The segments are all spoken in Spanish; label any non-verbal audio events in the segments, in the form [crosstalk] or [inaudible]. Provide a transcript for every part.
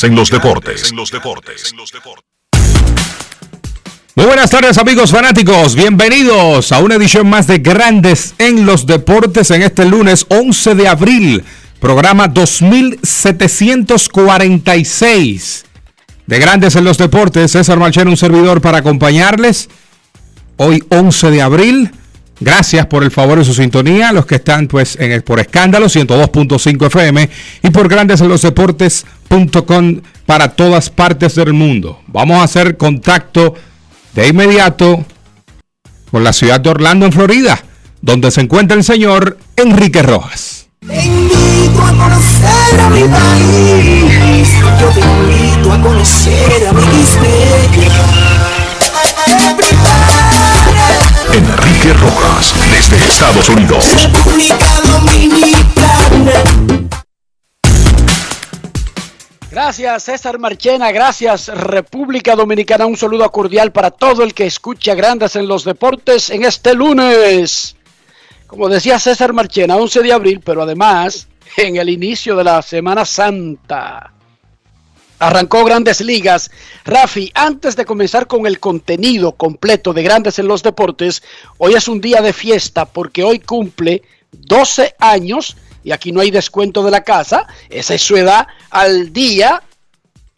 Grandes en los deportes. Muy buenas tardes amigos fanáticos, bienvenidos a una edición más de Grandes en los Deportes en este lunes 11 de abril, programa 2746 de Grandes en los Deportes. César Marchero, un servidor para acompañarles hoy 11 de abril. Gracias por el favor de su sintonía, los que están pues en el, por escándalo 102.5 FM y por Grandes en los Deportes para todas partes del mundo. Vamos a hacer contacto de inmediato con la ciudad de Orlando, en Florida, donde se encuentra el señor Enrique Rojas. Enrique Rojas, desde Estados Unidos. Gracias César Marchena, gracias República Dominicana, un saludo cordial para todo el que escucha Grandes en los Deportes en este lunes. Como decía César Marchena, 11 de abril, pero además en el inicio de la Semana Santa. Arrancó Grandes Ligas. Rafi, antes de comenzar con el contenido completo de Grandes en los Deportes, hoy es un día de fiesta porque hoy cumple 12 años y aquí no hay descuento de la casa, esa es su edad al día,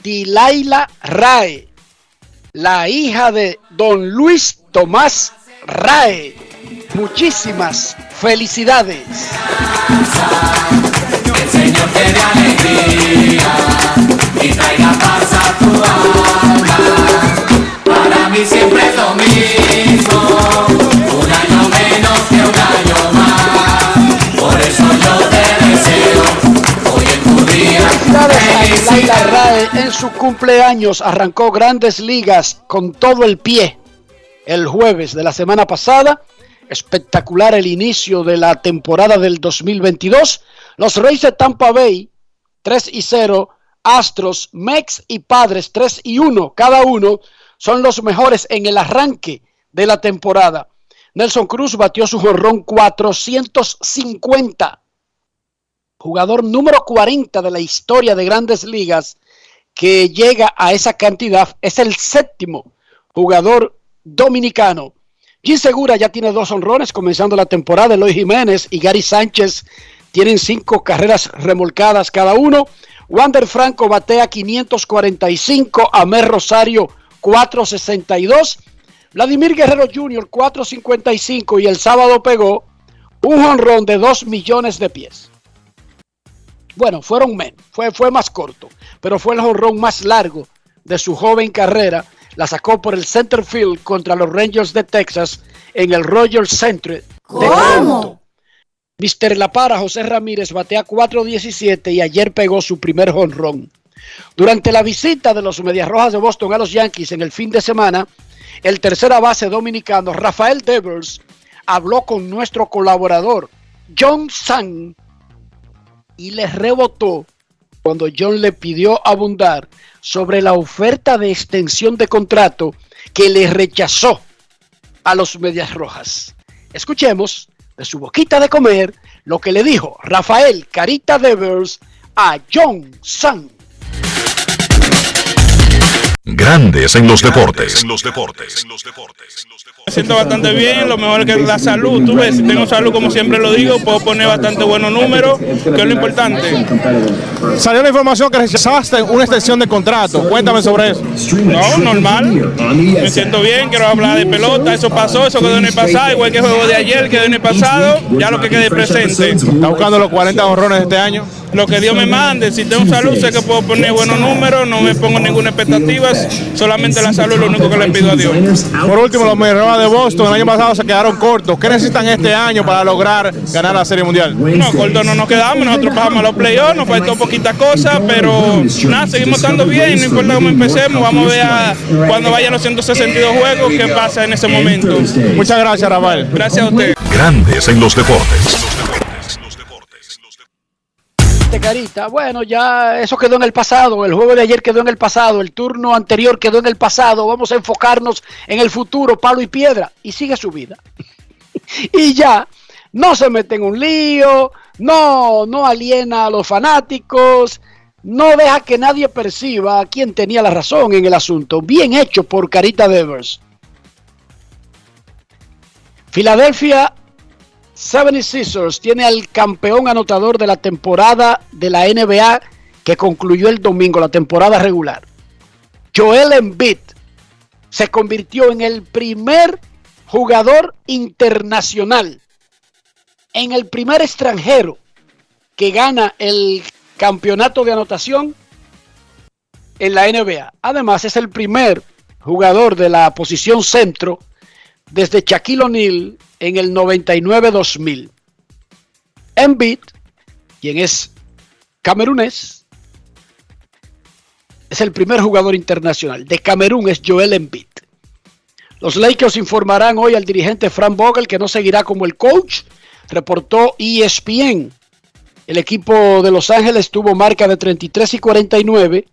Dilaila Rae, la hija de don Luis Tomás Rae. Muchísimas felicidades. el Señor te alegría y traiga paz a tu alma. Para mí siempre es lo mismo, un año menos que un año más. Por eso yo te deseo hoy en tu día. Rae en su cumpleaños. Arrancó grandes ligas con todo el pie el jueves de la semana pasada. Espectacular el inicio de la temporada del 2022. Los Reyes de Tampa Bay, 3 y 0. Astros, Mex y Padres, 3 y 1. Cada uno son los mejores en el arranque de la temporada. Nelson Cruz batió su jorrón 450 jugador número 40 de la historia de grandes ligas que llega a esa cantidad. Es el séptimo jugador dominicano. Jim Segura ya tiene dos honrones comenzando la temporada. Eloy Jiménez y Gary Sánchez tienen cinco carreras remolcadas cada uno. Wander Franco batea 545, Amer Rosario 462, Vladimir Guerrero Jr. 455 y el sábado pegó un honrón de 2 millones de pies. Bueno, fueron menos, fue, fue más corto, pero fue el jonrón más largo de su joven carrera. La sacó por el center field contra los Rangers de Texas en el Royal Center de Toronto. Mister La Para, José Ramírez, batea 4.17 y ayer pegó su primer jonrón. Durante la visita de los Medias Rojas de Boston a los Yankees en el fin de semana, el tercera base dominicano Rafael Devers habló con nuestro colaborador John Sang y le rebotó cuando John le pidió abundar sobre la oferta de extensión de contrato que le rechazó a los Medias Rojas. Escuchemos de su boquita de comer lo que le dijo Rafael Carita Devers a John Sang. Grandes en los deportes. Me siento bastante bien, lo mejor que es la salud. Tú ves, si tengo salud, como siempre lo digo, puedo poner bastante buenos números, que es lo importante. Salió la información que rechazaste una extensión de contrato. Cuéntame sobre eso. No, normal. Me siento bien, quiero hablar de pelota. Eso pasó, eso quedó en el pasado, igual que el juego de ayer quedó en el pasado. Ya lo que quede presente. ¿Está buscando los 40 honrones este año? Lo que Dios me mande. Si tengo salud, sé que puedo poner buenos números, no me pongo ninguna expectativa. Solamente la salud es lo único que le pido a Dios. Por último, los Medias de Boston el año pasado se quedaron cortos. ¿Qué necesitan este año para lograr ganar la Serie Mundial? No, cortos no nos quedamos. Nosotros pasamos a los playoffs, nos faltó poquitas cosas, pero nada, seguimos estando bien. No importa cómo empecemos, vamos a ver a- cuando vayan los 162 juegos qué pasa en ese momento. Muchas gracias, Rafael. Gracias a usted. Grandes en los deportes. Carita, bueno, ya eso quedó en el pasado, el juego de ayer quedó en el pasado, el turno anterior quedó en el pasado, vamos a enfocarnos en el futuro, palo y piedra, y sigue su vida. [laughs] y ya, no se mete en un lío, no, no aliena a los fanáticos, no deja que nadie perciba a quién tenía la razón en el asunto. Bien hecho por Carita Devers. Filadelfia 76ers tiene al campeón anotador de la temporada de la NBA que concluyó el domingo, la temporada regular. Joel Embiid se convirtió en el primer jugador internacional, en el primer extranjero que gana el campeonato de anotación en la NBA. Además, es el primer jugador de la posición centro desde Shaquille O'Neal en el 99-2000. Embiid, quien es camerunés, es el primer jugador internacional. De Camerún es Joel Embiid. Los Lakers informarán hoy al dirigente Frank Vogel que no seguirá como el coach, reportó ESPN. El equipo de Los Ángeles tuvo marca de 33 y 49,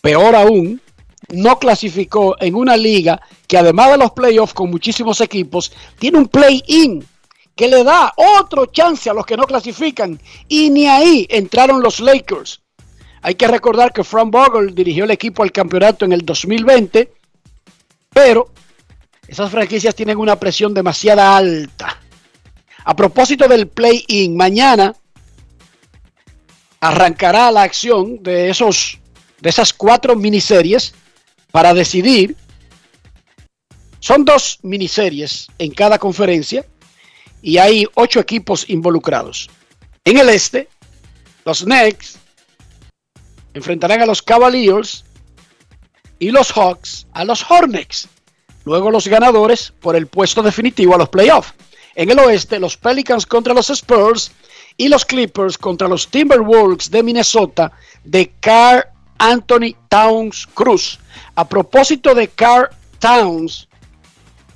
peor aún, no clasificó en una liga que además de los playoffs con muchísimos equipos, tiene un play-in que le da otro chance a los que no clasifican. Y ni ahí entraron los Lakers. Hay que recordar que Frank Vogel dirigió el equipo al campeonato en el 2020, pero esas franquicias tienen una presión demasiado alta. A propósito del play-in, mañana arrancará la acción de, esos, de esas cuatro miniseries para decidir. Son dos miniseries en cada conferencia y hay ocho equipos involucrados. En el este, los Knicks enfrentarán a los Cavaliers y los Hawks a los Hornets. Luego los ganadores por el puesto definitivo a los playoffs. En el oeste, los Pelicans contra los Spurs y los Clippers contra los Timberwolves de Minnesota de Carl Anthony Towns Cruz. A propósito de Carl Towns,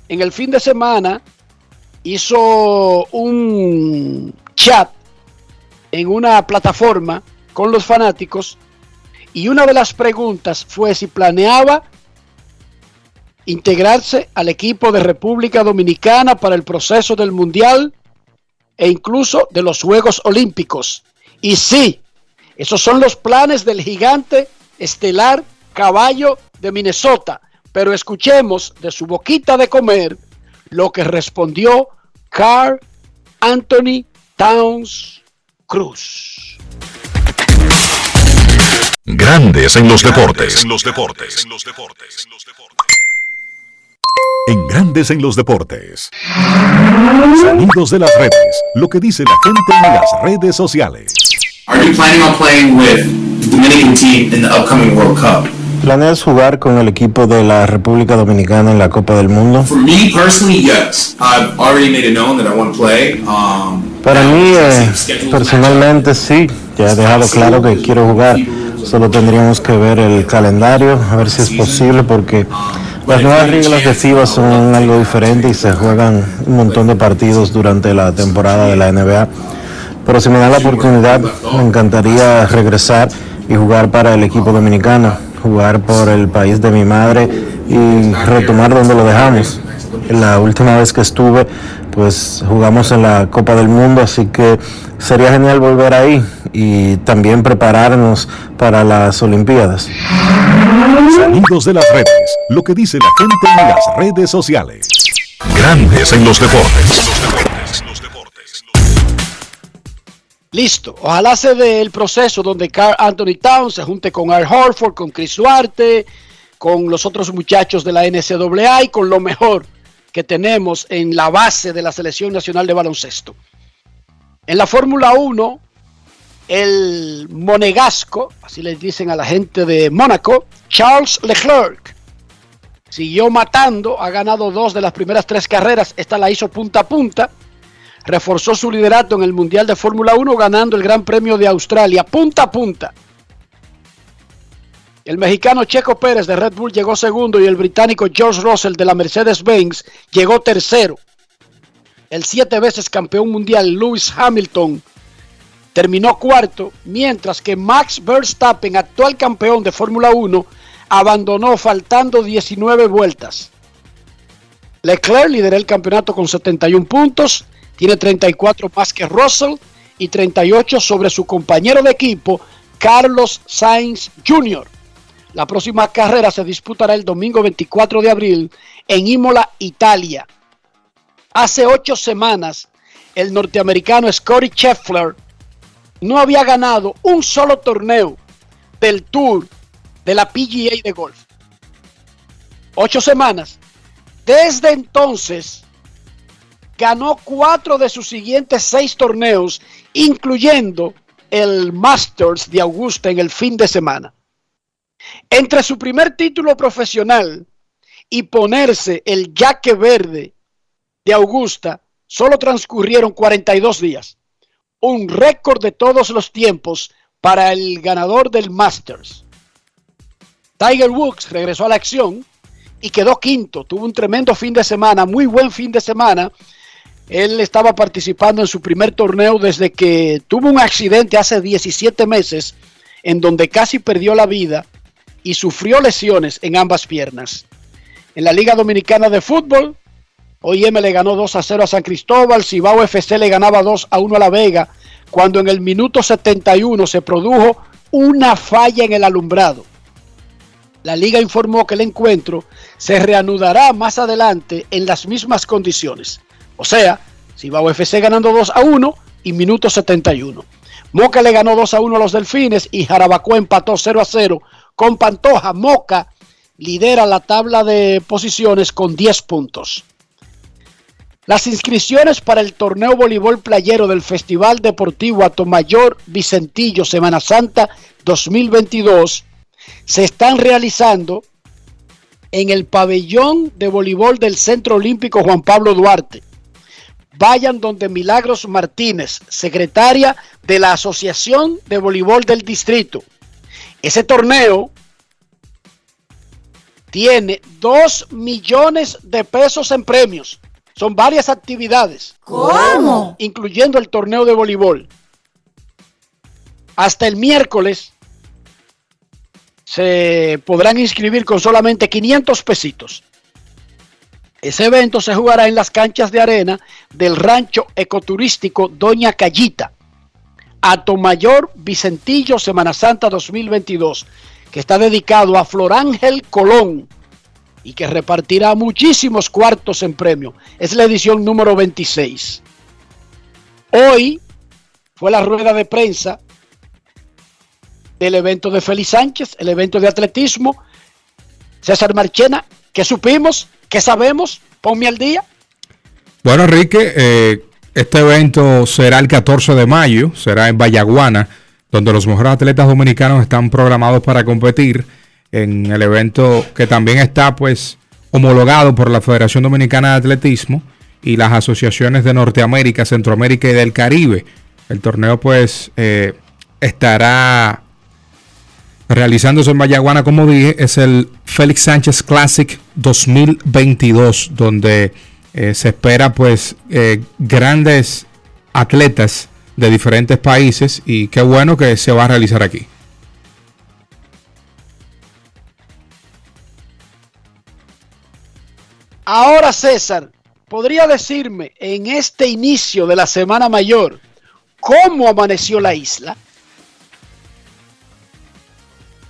en el fin de semana hizo un chat en una plataforma con los fanáticos y una de las preguntas fue si planeaba integrarse al equipo de República Dominicana para el proceso del Mundial e incluso de los Juegos Olímpicos. Y sí, esos son los planes del gigante estelar caballo de Minnesota. Pero escuchemos de su boquita de comer lo que respondió Carl Anthony Towns Cruz. Grandes en los deportes. En los deportes. En Grandes en los deportes. Sonidos de las redes. Lo que dice la gente en las redes sociales. Are you planning on playing with the Dominican team in the upcoming World Cup? ¿Planeas jugar con el equipo de la República Dominicana en la Copa del Mundo? For me personally, yes. I've already made it known that I want to play. Um, Para mí, eh, personalmente sí, ya he dejado claro que quiero jugar. Solo tendríamos que ver el calendario, a ver si es posible, porque las nuevas reglas de FIBA son algo diferente y se juegan un montón de partidos durante la temporada de la NBA. Pero si me da la oportunidad, me encantaría regresar y jugar para el equipo dominicano, jugar por el país de mi madre y retomar donde lo dejamos. La última vez que estuve pues jugamos en la Copa del Mundo, así que sería genial volver ahí y también prepararnos para las Olimpiadas. Sonidos de las redes. Lo que dice la gente en las redes sociales. Grandes en los deportes. Listo. Ojalá se dé el proceso donde Carl Anthony Towns se junte con Al Horford, con Chris Duarte, con los otros muchachos de la NCAA y con lo mejor que tenemos en la base de la Selección Nacional de Baloncesto. En la Fórmula 1, el monegasco, así les dicen a la gente de Mónaco, Charles Leclerc, siguió matando, ha ganado dos de las primeras tres carreras, esta la hizo punta a punta, reforzó su liderato en el Mundial de Fórmula 1 ganando el Gran Premio de Australia, punta a punta. El mexicano Checo Pérez de Red Bull llegó segundo y el británico George Russell de la Mercedes-Benz llegó tercero. El siete veces campeón mundial Lewis Hamilton terminó cuarto, mientras que Max Verstappen, actual campeón de Fórmula 1, abandonó faltando 19 vueltas. Leclerc lideró el campeonato con 71 puntos, tiene 34 más que Russell y 38 sobre su compañero de equipo, Carlos Sainz Jr. La próxima carrera se disputará el domingo 24 de abril en Imola, Italia. Hace ocho semanas, el norteamericano Scotty Scheffler no había ganado un solo torneo del Tour de la PGA de golf. Ocho semanas. Desde entonces, ganó cuatro de sus siguientes seis torneos, incluyendo el Masters de Augusta en el fin de semana. Entre su primer título profesional y ponerse el jaque verde de Augusta, solo transcurrieron 42 días. Un récord de todos los tiempos para el ganador del Masters. Tiger Woods regresó a la acción y quedó quinto. Tuvo un tremendo fin de semana, muy buen fin de semana. Él estaba participando en su primer torneo desde que tuvo un accidente hace 17 meses en donde casi perdió la vida y sufrió lesiones en ambas piernas. En la Liga Dominicana de Fútbol, OIM le ganó 2 a 0 a San Cristóbal, Cibao FC le ganaba 2 a 1 a La Vega, cuando en el minuto 71 se produjo una falla en el alumbrado. La liga informó que el encuentro se reanudará más adelante en las mismas condiciones. O sea, Cibao FC ganando 2 a 1 y minuto 71. Moca le ganó 2 a 1 a los Delfines y Jarabacoa empató 0 a 0 con Pantoja. Moca lidera la tabla de posiciones con 10 puntos. Las inscripciones para el torneo voleibol playero del Festival Deportivo Atomayor Vicentillo Semana Santa 2022 se están realizando en el pabellón de voleibol del Centro Olímpico Juan Pablo Duarte. Vayan donde Milagros Martínez, secretaria de la Asociación de Voleibol del Distrito. Ese torneo tiene 2 millones de pesos en premios. Son varias actividades. ¿Cómo? Incluyendo el torneo de voleibol. Hasta el miércoles se podrán inscribir con solamente 500 pesitos. Ese evento se jugará en las canchas de arena del rancho ecoturístico Doña Callita. Atomayor Vicentillo Semana Santa 2022, que está dedicado a Florángel Colón y que repartirá muchísimos cuartos en premio. Es la edición número 26. Hoy fue la rueda de prensa del evento de Félix Sánchez, el evento de atletismo. César Marchena, ¿qué supimos? ¿Qué sabemos? Ponme al día. Bueno, Enrique, eh, este evento será el 14 de mayo, será en Vallaguana, donde los mejores atletas dominicanos están programados para competir en el evento que también está pues homologado por la Federación Dominicana de Atletismo y las asociaciones de Norteamérica, Centroamérica y del Caribe. El torneo pues eh, estará realizándose en Mayaguana, como dije, es el Félix Sánchez Classic 2022, donde eh, se espera pues eh, grandes atletas de diferentes países y qué bueno que se va a realizar aquí. Ahora, César, ¿podría decirme en este inicio de la Semana Mayor cómo amaneció la isla?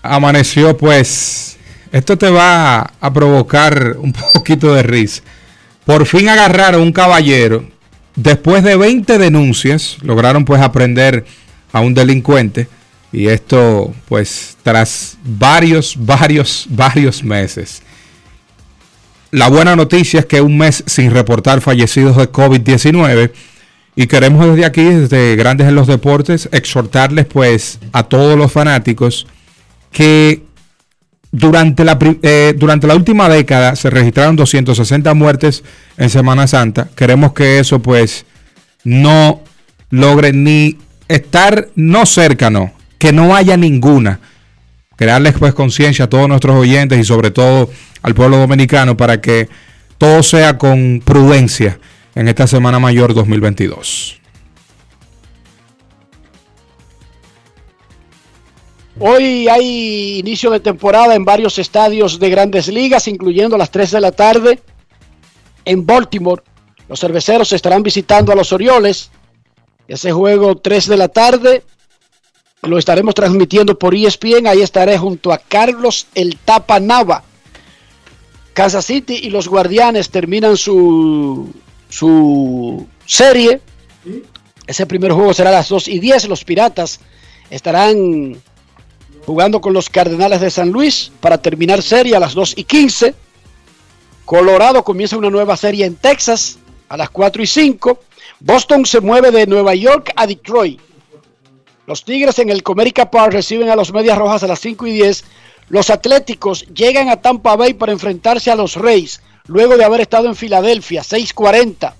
Amaneció pues, esto te va a provocar un [laughs] poquito de risa. Por fin agarraron un caballero, después de 20 denuncias, lograron pues aprender a un delincuente y esto pues tras varios, varios, [laughs] varios meses. La buena noticia es que un mes sin reportar fallecidos de COVID-19 y queremos desde aquí, desde Grandes en los Deportes, exhortarles pues a todos los fanáticos que durante la, eh, durante la última década se registraron 260 muertes en Semana Santa. Queremos que eso pues no logre ni estar no cercano, que no haya ninguna. Crearles pues conciencia a todos nuestros oyentes y sobre todo al pueblo dominicano para que todo sea con prudencia en esta Semana Mayor 2022. Hoy hay inicio de temporada en varios estadios de grandes ligas, incluyendo a las 3 de la tarde en Baltimore. Los cerveceros estarán visitando a los Orioles. Ese juego 3 de la tarde lo estaremos transmitiendo por ESPN. Ahí estaré junto a Carlos El Tapa Nava. Kansas City y los Guardianes terminan su, su serie. Ese primer juego será a las 2 y 10. Los Piratas estarán jugando con los Cardenales de San Luis para terminar serie a las 2 y 15. Colorado comienza una nueva serie en Texas a las 4 y 5. Boston se mueve de Nueva York a Detroit. Los Tigres en el Comerica Park reciben a los Medias Rojas a las 5 y 10. Los Atléticos llegan a Tampa Bay para enfrentarse a los Reyes luego de haber estado en Filadelfia, 6:40.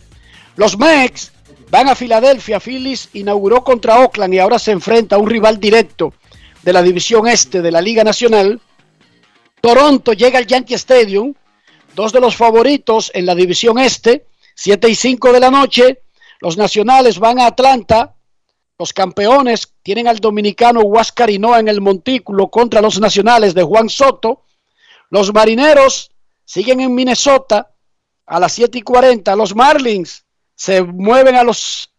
Los Mex van a Filadelfia. Phillies inauguró contra Oakland y ahora se enfrenta a un rival directo de la división este de la Liga Nacional. Toronto llega al Yankee Stadium, dos de los favoritos en la división este, 7 y 5 de la noche. Los nacionales van a Atlanta. Los campeones tienen al dominicano Huáscar Hinoa en el montículo contra los nacionales de Juan Soto. Los marineros siguen en Minnesota a las 7 y 40. Los Marlins se mueven a los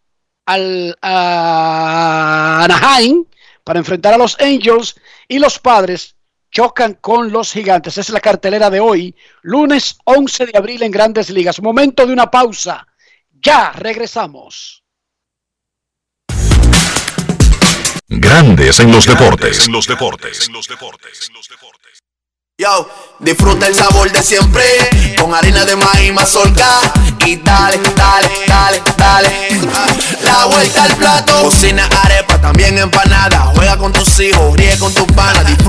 al, a Anaheim para enfrentar a los Angels y los padres chocan con los gigantes. Esa es la cartelera de hoy, lunes 11 de abril en Grandes Ligas. Momento de una pausa. Ya regresamos. Grandes en los deportes. En los deportes. En los deportes. Yo, disfruta el sabor de siempre con harina de maíz mazorca y dale, dale, dale, dale. La vuelta al plato, cocina arepa, también empanada. Juega con tus hijos, ríe con tus panas,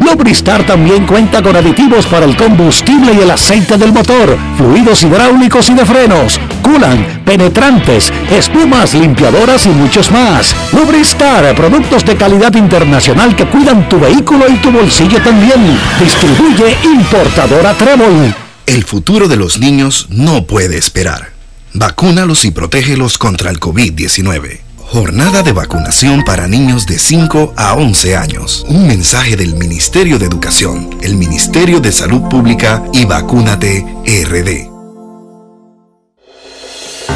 Lubristar también cuenta con aditivos para el combustible y el aceite del motor fluidos hidráulicos y de frenos, culan, penetrantes, espumas, limpiadoras y muchos más. Lubristar, productos de calidad internacional que cuidan tu vehículo y tu bolsillo también. Distribuye importadora Trébol. El futuro de los niños no puede esperar. Vacúnalos y protégelos contra el COVID-19. Jornada de vacunación para niños de 5 a 11 años. Un mensaje del Ministerio de Educación, el Ministerio de Salud Pública y Vacúnate RD.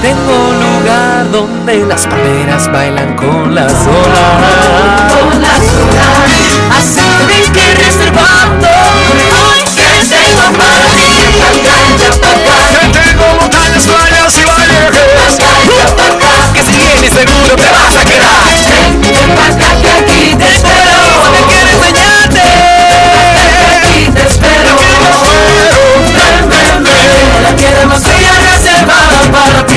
Tengo un lugar donde las palmeras bailan con las olas. Con las olas. Así que reservando. Hoy que tengo para ti. y seguro te vas a quedar. Ven, que aquí te espero. Me quiero enseñarte. Ven, aquí te espero. Ven, ven, ven. La tierra más bella reservada para ti.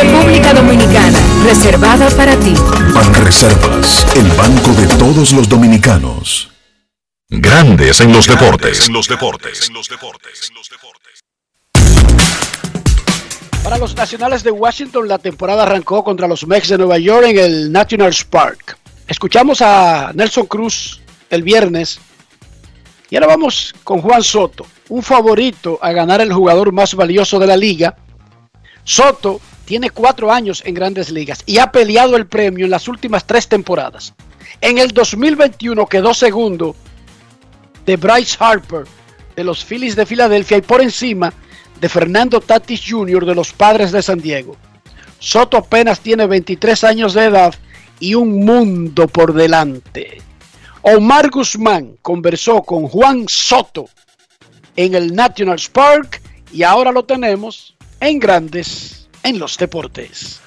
República Dominicana, reservada para ti. Banreservas, el banco de todos los dominicanos. Grandes en los deportes. En los deportes. En los deportes. Para los nacionales de Washington, la temporada arrancó contra los Mets de Nueva York en el National Park. Escuchamos a Nelson Cruz el viernes. Y ahora vamos con Juan Soto, un favorito a ganar el jugador más valioso de la liga. Soto tiene cuatro años en grandes ligas y ha peleado el premio en las últimas tres temporadas. En el 2021 quedó segundo de Bryce Harper de los Phillies de Filadelfia y por encima de Fernando Tatis Jr. de los Padres de San Diego. Soto apenas tiene 23 años de edad y un mundo por delante. Omar Guzmán conversó con Juan Soto en el National Park y ahora lo tenemos en Grandes en los Deportes.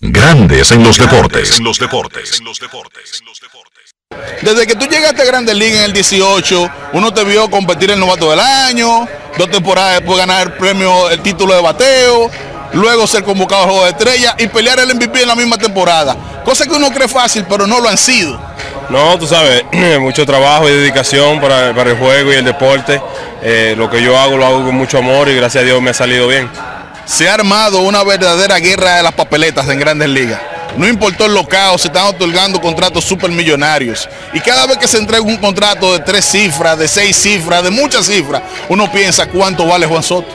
Grandes en los deportes. En los deportes. Desde que tú llegaste a Grandes Ligas en el 18, uno te vio competir el novato del año, dos temporadas después ganar el premio, el título de bateo, luego ser convocado al Juego de Estrella y pelear el MVP en la misma temporada. Cosa que uno cree fácil, pero no lo han sido. No, tú sabes, [clears throat] mucho trabajo y dedicación para, para el juego y el deporte. Eh, lo que yo hago lo hago con mucho amor y gracias a Dios me ha salido bien. Se ha armado una verdadera guerra de las papeletas en grandes ligas. No importó el locao, se están otorgando contratos supermillonarios. Y cada vez que se entrega un contrato de tres cifras, de seis cifras, de muchas cifras, uno piensa cuánto vale Juan Soto.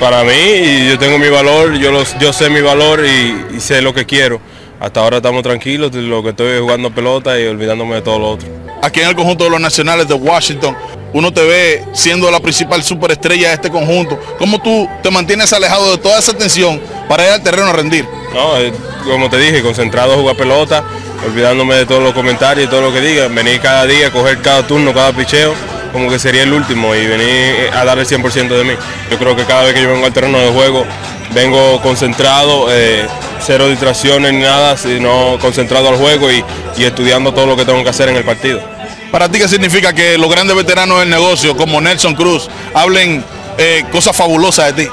Para mí, yo tengo mi valor, yo, los, yo sé mi valor y, y sé lo que quiero. Hasta ahora estamos tranquilos, lo que estoy jugando pelota y olvidándome de todo lo otro. Aquí en el conjunto de los nacionales de Washington, uno te ve siendo la principal superestrella de este conjunto. ¿Cómo tú te mantienes alejado de toda esa tensión para ir al terreno a rendir? No, eh, como te dije, concentrado a jugar pelota, olvidándome de todos los comentarios y todo lo que digan. Venir cada día, coger cada turno, cada picheo, como que sería el último y venir a dar el 100% de mí. Yo creo que cada vez que yo vengo al terreno de juego, vengo concentrado, eh, cero distracciones ni nada, sino concentrado al juego y, y estudiando todo lo que tengo que hacer en el partido. ¿Para ti qué significa que los grandes veteranos del negocio, como Nelson Cruz, hablen eh, cosas fabulosas de ti?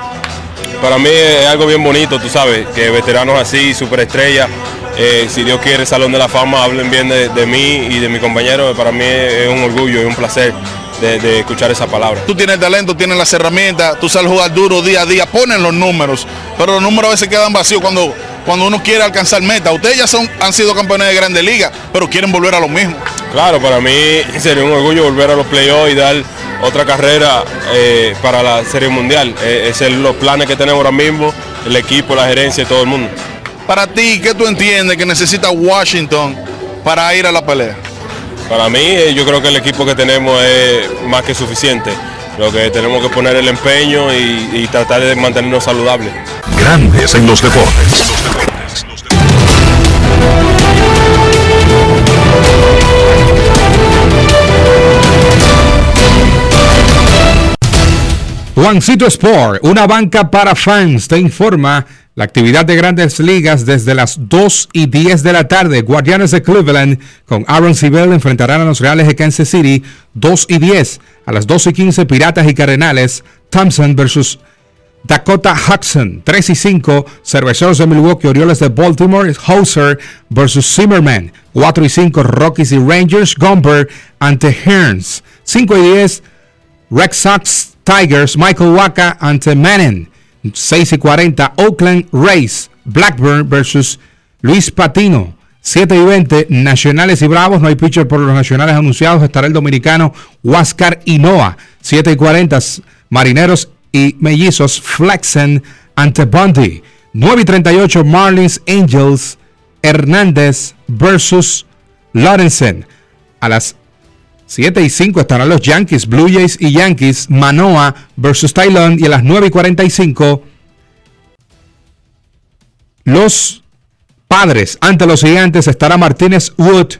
Para mí es algo bien bonito, tú sabes, que veteranos así, superestrellas, eh, si Dios quiere, Salón de la Fama, hablen bien de, de mí y de mi compañero, para mí es un orgullo y un placer de, de escuchar esa palabra. Tú tienes talento, tienes las herramientas, tú sabes jugar duro día a día, ponen los números, pero los números a veces quedan vacíos cuando, cuando uno quiere alcanzar meta. Ustedes ya son, han sido campeones de Grandes Ligas, pero quieren volver a lo mismo. Claro, para mí sería un orgullo volver a los playoffs y dar otra carrera eh, para la Serie Mundial. Eh, Esos son los planes que tenemos ahora mismo, el equipo, la gerencia y todo el mundo. Para ti, ¿qué tú entiendes que necesita Washington para ir a la pelea? Para mí, eh, yo creo que el equipo que tenemos es más que suficiente. Lo que tenemos que poner el empeño y, y tratar de mantenernos saludables. Grandes en los deportes. Juancito Sport, una banca para fans, te informa la actividad de grandes ligas desde las 2 y 10 de la tarde. Guardianes de Cleveland con Aaron Sibel enfrentarán a los Reales de Kansas City 2 y 10. A las 2 y 15 Piratas y Cardenales, Thompson versus Dakota Hudson 3 y 5. Cerveceros de Milwaukee, Orioles de Baltimore, Hauser versus Zimmerman 4 y 5. Rockies y Rangers, Gomber ante Hearns 5 y 10. Red Sox Tigers, Michael Waka ante Manning. 6 y 40, Oakland Rays, Blackburn versus Luis Patino. 7 y 20, Nacionales y Bravos. No hay pitcher por los Nacionales anunciados. Estará el dominicano Huáscar Hinoa. 7 y 40, Marineros y Mellizos, Flexen ante Bundy. 9 y 38, Marlins Angels, Hernández versus Lorenzen. A las 7 y 5 estarán los Yankees, Blue Jays y Yankees, Manoa versus Thailand. Y a las 9 y 45, los padres ante los gigantes estará Martínez Wood.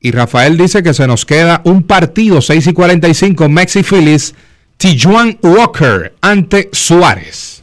Y Rafael dice que se nos queda un partido, 6 y 45, Mexi Phillies, Tijuan Walker ante Suárez.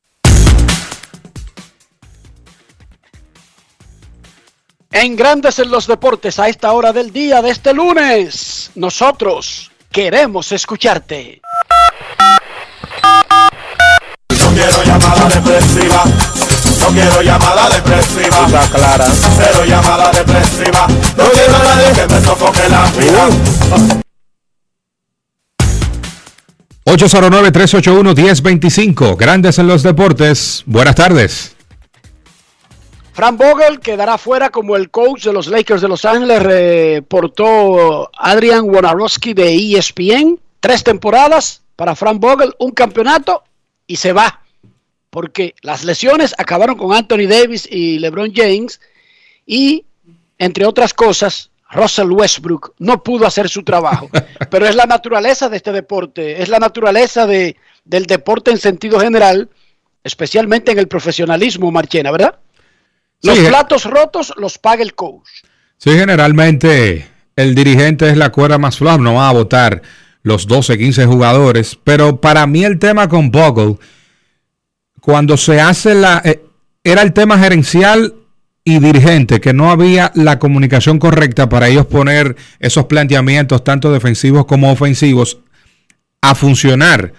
Grandes en los Deportes, a esta hora del día de este lunes, nosotros queremos escucharte. No quiero llamada depresiva. No quiero llamada depresiva. clara. Cero llamada depresiva. No quiero a nadie que me sofoque la vida. 809-381-1025. Grandes en los deportes. Buenas tardes. Fran Vogel quedará fuera como el coach de los Lakers de Los Ángeles, reportó Adrian Wonarowski de ESPN. Tres temporadas para Fran Vogel, un campeonato y se va. Porque las lesiones acabaron con Anthony Davis y LeBron James. Y, entre otras cosas, Russell Westbrook no pudo hacer su trabajo. [laughs] Pero es la naturaleza de este deporte, es la naturaleza de, del deporte en sentido general, especialmente en el profesionalismo, Marchena, ¿verdad? Los Sí. platos rotos los paga el coach. Sí, generalmente el dirigente es la cuerda más floja, no va a votar los 12, 15 jugadores, pero para mí el tema con Bogle, cuando se hace la... eh, era el tema gerencial y dirigente, que no había la comunicación correcta para ellos poner esos planteamientos, tanto defensivos como ofensivos, a funcionar.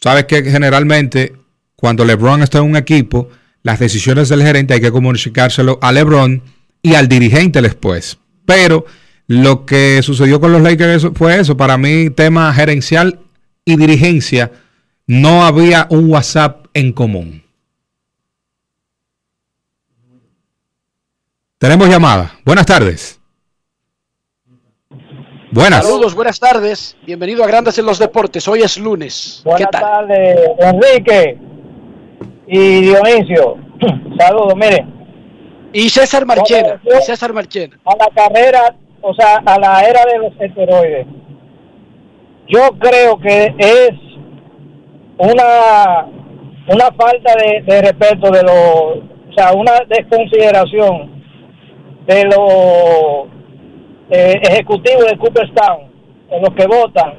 Sabes que generalmente cuando LeBron está en un equipo, las decisiones del gerente hay que comunicárselo a LeBron y al dirigente después. Pero lo que sucedió con los Lakers fue eso. Para mí, tema gerencial y dirigencia, no había un WhatsApp en común. Tenemos llamada. Buenas tardes. Buenas. Saludos, buenas tardes. Bienvenido a Grandes en los Deportes. Hoy es lunes. ¿Qué Buenas tal? tardes, Enrique y Dionisio. [clears throat] Saludos, miren. Y César Marchena. Y César Marchena. A la carrera, o sea, a la era de los esteroides. Yo creo que es una una falta de, de respeto de los, o sea, una desconsideración de los eh, ejecutivos de Cooperstown, de los que votan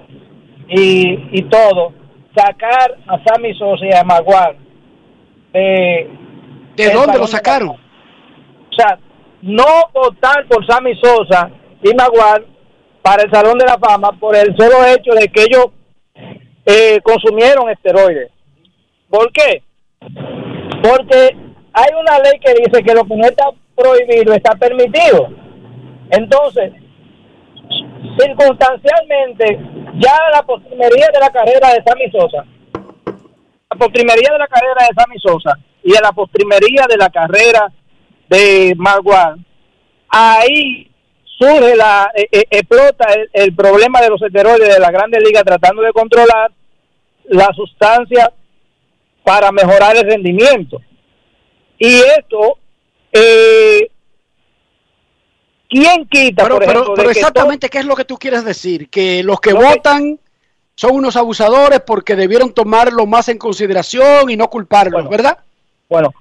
y, y todo, sacar a Sammy Sosa y a Maguire de, ¿De del dónde lo de sacaron? o sea, no votar por Sammy Sosa y Maguire para el Salón de la Fama por el solo hecho de que ellos eh, consumieron esteroides. ¿Por qué? Porque hay una ley que dice que lo que no está prohibido está permitido. Entonces, circunstancialmente, ya la postrimería de la carrera de Sammy Sosa, la postrimería de la carrera de Sammy Sosa y de la postrimería de la carrera de Maguire, ahí surge la, eh, explota el, el problema de los esteroides de la Grande Liga tratando de controlar la sustancia para mejorar el rendimiento. Y esto, eh, ¿quién quita, Pero, por pero- ejemplo, exactamente, ¿qué es lo que tú quieres decir? Que los que Lo que- votan son unos abusadores porque debieron tomarlo más en consideración y no culparlos, ¿verdad? Bueno,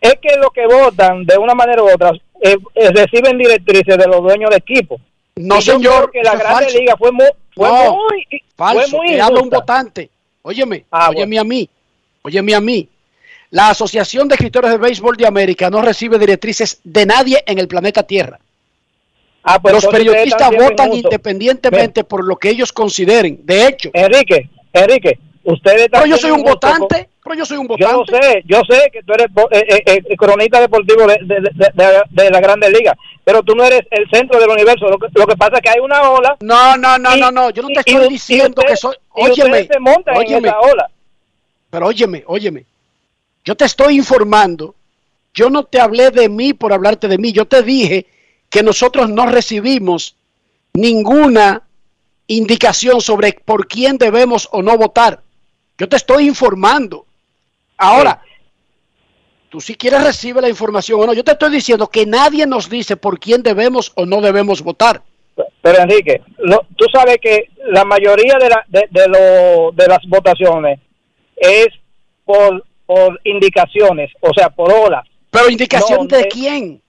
es que los que votan de una manera u otra eh, eh, reciben directrices de los dueños de equipo. No, Y señor, creo que la Grande falso. Liga fue muy, fue No, muy, falso, fue muy que habla un votante. Óyeme, Ah, óyeme a mí, óyeme a mí. La Asociación de Escritores de Béisbol de América no recibe directrices de nadie en el planeta Tierra. Ah, pues Los periodistas votan independientemente por lo que ellos consideren. De hecho, Enrique, Enrique, ustedes pero yo soy un votante, pero yo soy un Yo votante. sé, yo sé que tú eres eh, eh, eh, cronista deportivo de, de, de- de- de la Grande Liga, pero tú no eres el centro del universo. Lo que, lo que pasa es que hay una ola. No, no, no, y- no, no, yo no te y- estoy y diciendo ustedes- que soy. y Óyeme, se montan óyeme. en esa ola. Pero óyeme, óyeme. Yo te estoy informando. Yo no te hablé de mí por hablarte de mí. Yo te dije que nosotros no recibimos ninguna indicación sobre por quién debemos o no votar. Yo te estoy informando. Ahora, Tú si quieres recibe la información o no. Yo te estoy diciendo que nadie nos dice por quién debemos o no debemos votar. Pero Enrique, lo- tú sabes que la mayoría de, la, de, de, lo- de las votaciones es por, por indicaciones, o sea, por horas. Pero indicación No, de de- quién?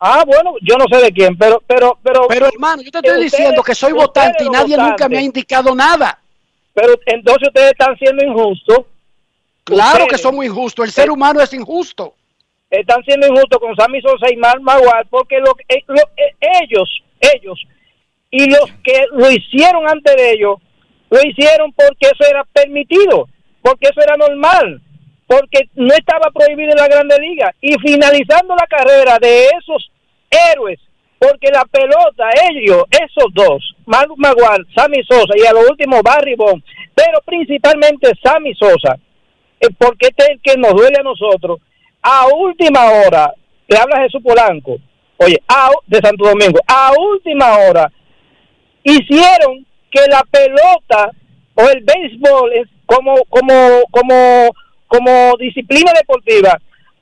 Ah, bueno, yo no sé de quién, pero pero pero Pero hermano, yo te estoy ustedes- diciendo que soy votante y nadie nunca me ha indicado nada. Pero entonces ustedes están siendo injustos. Claro que Ustedes somos injustos. El ser humano es injusto. están siendo injustos con Sammy Sosa y Mar Maguire porque lo, eh, lo- eh, ellos, ellos y los que lo hicieron antes de ellos, lo hicieron porque eso era permitido, porque eso era normal, porque no estaba prohibido en la Grande Liga. Y finalizando la carrera de esos héroes, porque la pelota, ellos, esos dos, Mar Maguire, Sammy Sosa y a lo último Barry Bond, pero principalmente Sammy Sosa, eh, porque este es el que nos duele a nosotros. A última hora, te habla Jesús Polanco, oye, a- de Santo Domingo, a última hora, hicieron que la pelota o el béisbol es como, como, como, como disciplina deportiva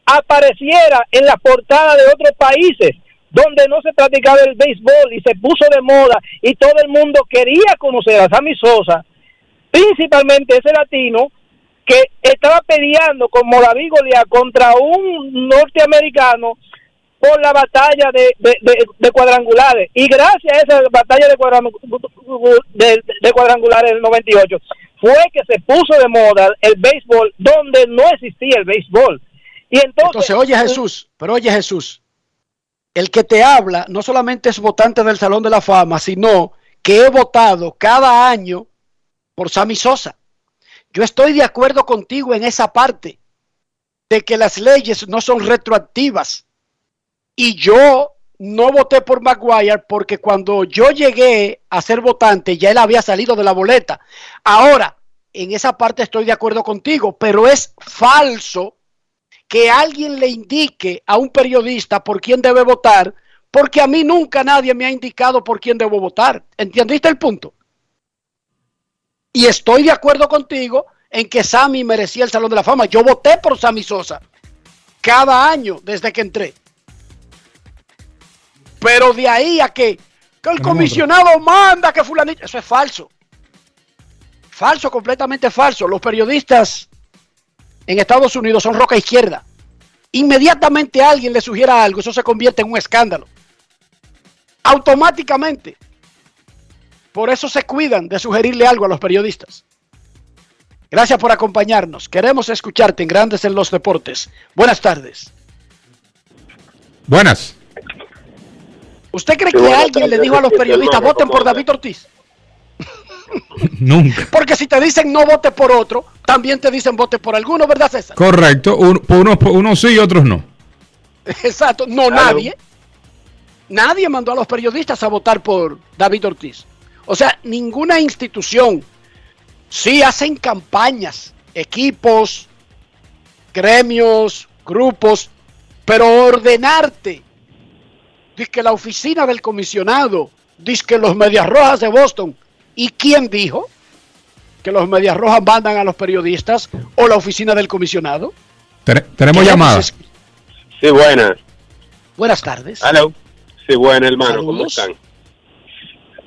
apareciera en la portada de otros países donde no se practicaba el béisbol y se puso de moda y todo el mundo quería conocer a Sammy Sosa, principalmente ese latino que estaba peleando como David Goliat contra un norteamericano por la batalla de, de, cuadrangulares. Y gracias a esa batalla de cuadrangulares del 98 fue que se puso de moda el béisbol donde no existía el béisbol. Y entonces, Entonces, oye Jesús, pero oye Jesús, el que te habla no solamente es votante del Salón de la Fama, sino que he votado cada año por Sammy Sosa. Yo estoy de acuerdo contigo en esa parte de que las leyes no son retroactivas. Y yo no voté por Maguire porque cuando yo llegué a ser votante ya él había salido de la boleta. Ahora, en esa parte estoy de acuerdo contigo, pero es falso que alguien le indique a un periodista por quién debe votar, porque a mí nunca nadie me ha indicado por quién debo votar. ¿Entendiste el punto? Y estoy de acuerdo contigo en que Sammy merecía el Salón de la Fama. Yo voté por Sammy Sosa cada año desde que entré. Pero de ahí a que, que el comisionado manda que fulanito, eso es falso. Falso, completamente falso. Los periodistas en Estados Unidos son roca izquierda. Inmediatamente alguien le sugiera algo, eso se convierte en un escándalo. Automáticamente. Por eso se cuidan de sugerirle algo a los periodistas. Gracias por acompañarnos. Queremos escucharte en Grandes en los Deportes. Buenas tardes. Buenas. ¿Usted cree que alguien le dijo a los periodistas voten por. David Ortiz? [laughs] Nunca. Porque si te dicen no vote por otro, también te dicen vote por alguno, ¿verdad, César? Correcto. Unos, unos sí y otros no. [laughs] Exacto, no nadie. Nadie mandó a los periodistas a votar por David Ortiz. O sea, ninguna institución. Sí hacen campañas, equipos, gremios, grupos, pero ordenarte. Dice que la oficina del comisionado, dice que los Medias Rojas de Boston. ¿Y quién dijo que los Medias Rojas mandan a los periodistas o la oficina del comisionado? Tene- tenemos Queremos llamada. es- Sí, buena. Buenas tardes. Hello. Sí, buena, hermano. ¿Cómo Saludos. están?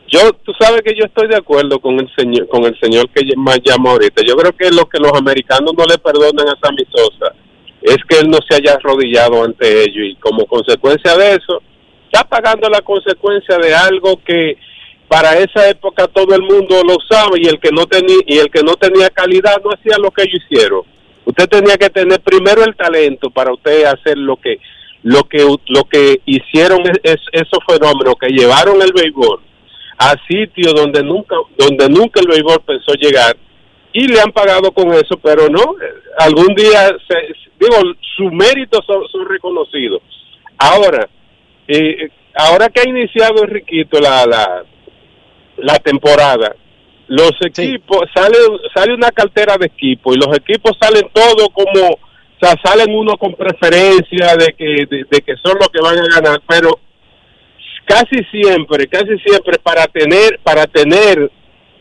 Yo, tú sabes que yo estoy de acuerdo con el señor, con el señor que más llamó ahorita. Yo creo que lo que los americanos no le perdonan a Sammy Sosa es que él no se haya arrodillado ante ellos y como consecuencia de eso está pagando la consecuencia de algo que para esa época todo el mundo lo sabe y el que no tenía y el que no tenía calidad no hacía lo que ellos hicieron. Usted tenía que tener primero el talento para usted hacer lo que lo que lo que hicieron es, es- esos fenómenos que llevaron el béisbol a sitios donde nunca donde nunca el béisbol pensó llegar y le han pagado con eso, pero no, algún día, se- digo, sus méritos son, son reconocidos. Ahora, eh, ahora que ha iniciado Enriquito la, la, la temporada, los equipos, sale, sale una cartera de equipos y los equipos salen todos como, o sea, salen uno con preferencia de que, de, de que son los que van a ganar, pero casi siempre, casi siempre para tener, para tener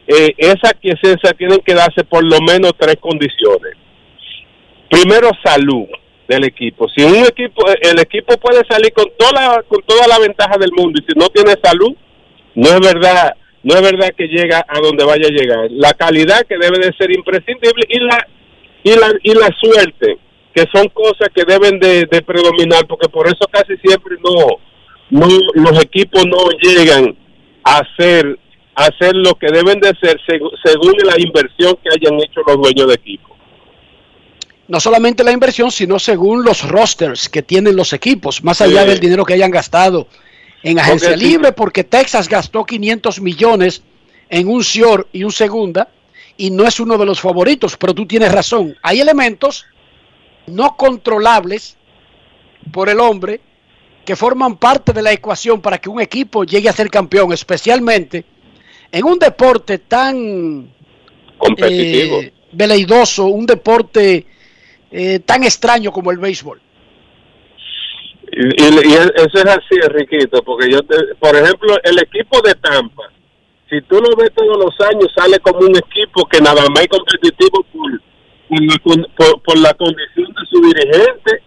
eh, esa quiesencia tienen que darse por lo menos tres condiciones. Primero, salud. Del equipo. Si un equipo, el equipo puede salir con toda con toda la ventaja del mundo y si no tiene salud, no es verdad, no es verdad que llega a donde vaya a llegar. La calidad que debe de ser imprescindible y la y la y la suerte, que son cosas que deben de, predominar, porque por eso casi siempre no, no los equipos no llegan a hacer a hacer lo que deben de ser seg- según la inversión que hayan hecho los dueños de equipo. No solamente la inversión, sino según los rosters que tienen los equipos, más allá Sí. del dinero que hayan gastado en agencia Porque sí. libre, porque Texas gastó 500 millones en un short y un segunda, y no es uno de los favoritos, pero tú tienes razón. Hay elementos no controlables por el hombre que forman parte de la ecuación para que un equipo llegue a ser campeón, especialmente en un deporte tan Competitivo. eh, veleidoso, un deporte eh, tan extraño como el béisbol. Y, y eso es así, Enriquito, porque yo, te- por ejemplo, el equipo de Tampa, si tú lo ves todos los años, sale como un equipo que nada más es competitivo por, la, condición de su dirigente,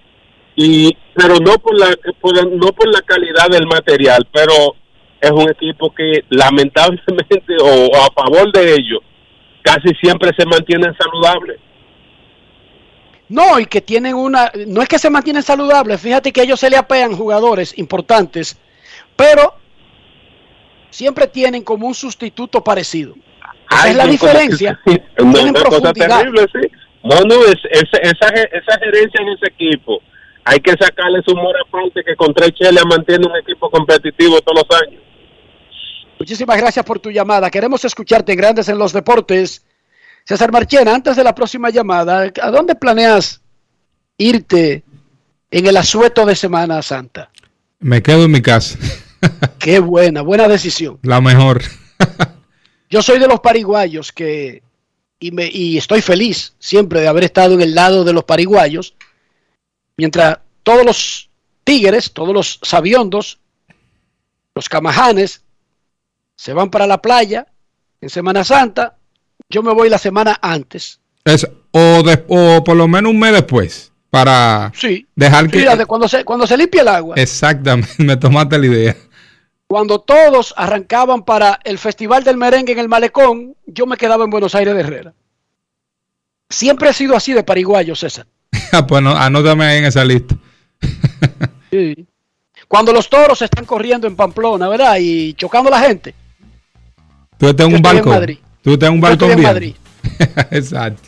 y pero no por la por no por la calidad del material, pero es un equipo que lamentablemente o, o a favor de ellos casi siempre se mantienen saludables. No, y que tienen una, no es que se mantienen saludables, fíjate que ellos se le apean jugadores importantes, pero siempre tienen como un sustituto parecido. Esa Ay, es la no, diferencia. sí, no, Tienen profundidad. terrible, sí. No, no, es, es- esa, ge- esa gerencia en ese equipo, hay que sacarle su humor aparte que con tres chelas mantiene un equipo competitivo todos los años. Muchísimas gracias por tu llamada. Queremos escucharte en Grandes en los Deportes. César Marchena, antes de la próxima llamada, ¿a dónde planeas irte en el asueto de Semana Santa? Me quedo en mi casa. [laughs] Qué buena, buena decisión. La mejor. [laughs] Yo soy de los pariguayos que, y, me, y estoy feliz siempre de haber estado en el lado de los pariguayos, mientras todos los tigres, todos los sabiondos, los camajanes, se van para la playa en Semana Santa, yo me voy la semana antes. Es, o, de- o por lo menos un mes después. Para Sí. dejar que. Cuando se, cuando se limpia el agua, Exactamente, [laughs] me tomaste la idea. cuando todos arrancaban para el Festival del Merengue en el Malecón, yo me quedaba en Buenos Aires de Herrera. Siempre he sido así de pariguayo, César. [laughs] pues no, anótame ahí en esa lista. [laughs] Sí. Cuando los toros están corriendo en Pamplona, ¿verdad? Y chocando a la gente. Tú estás en Yo un estoy en. Tú estás en un balcón en bien. Madrid. [laughs] Exacto.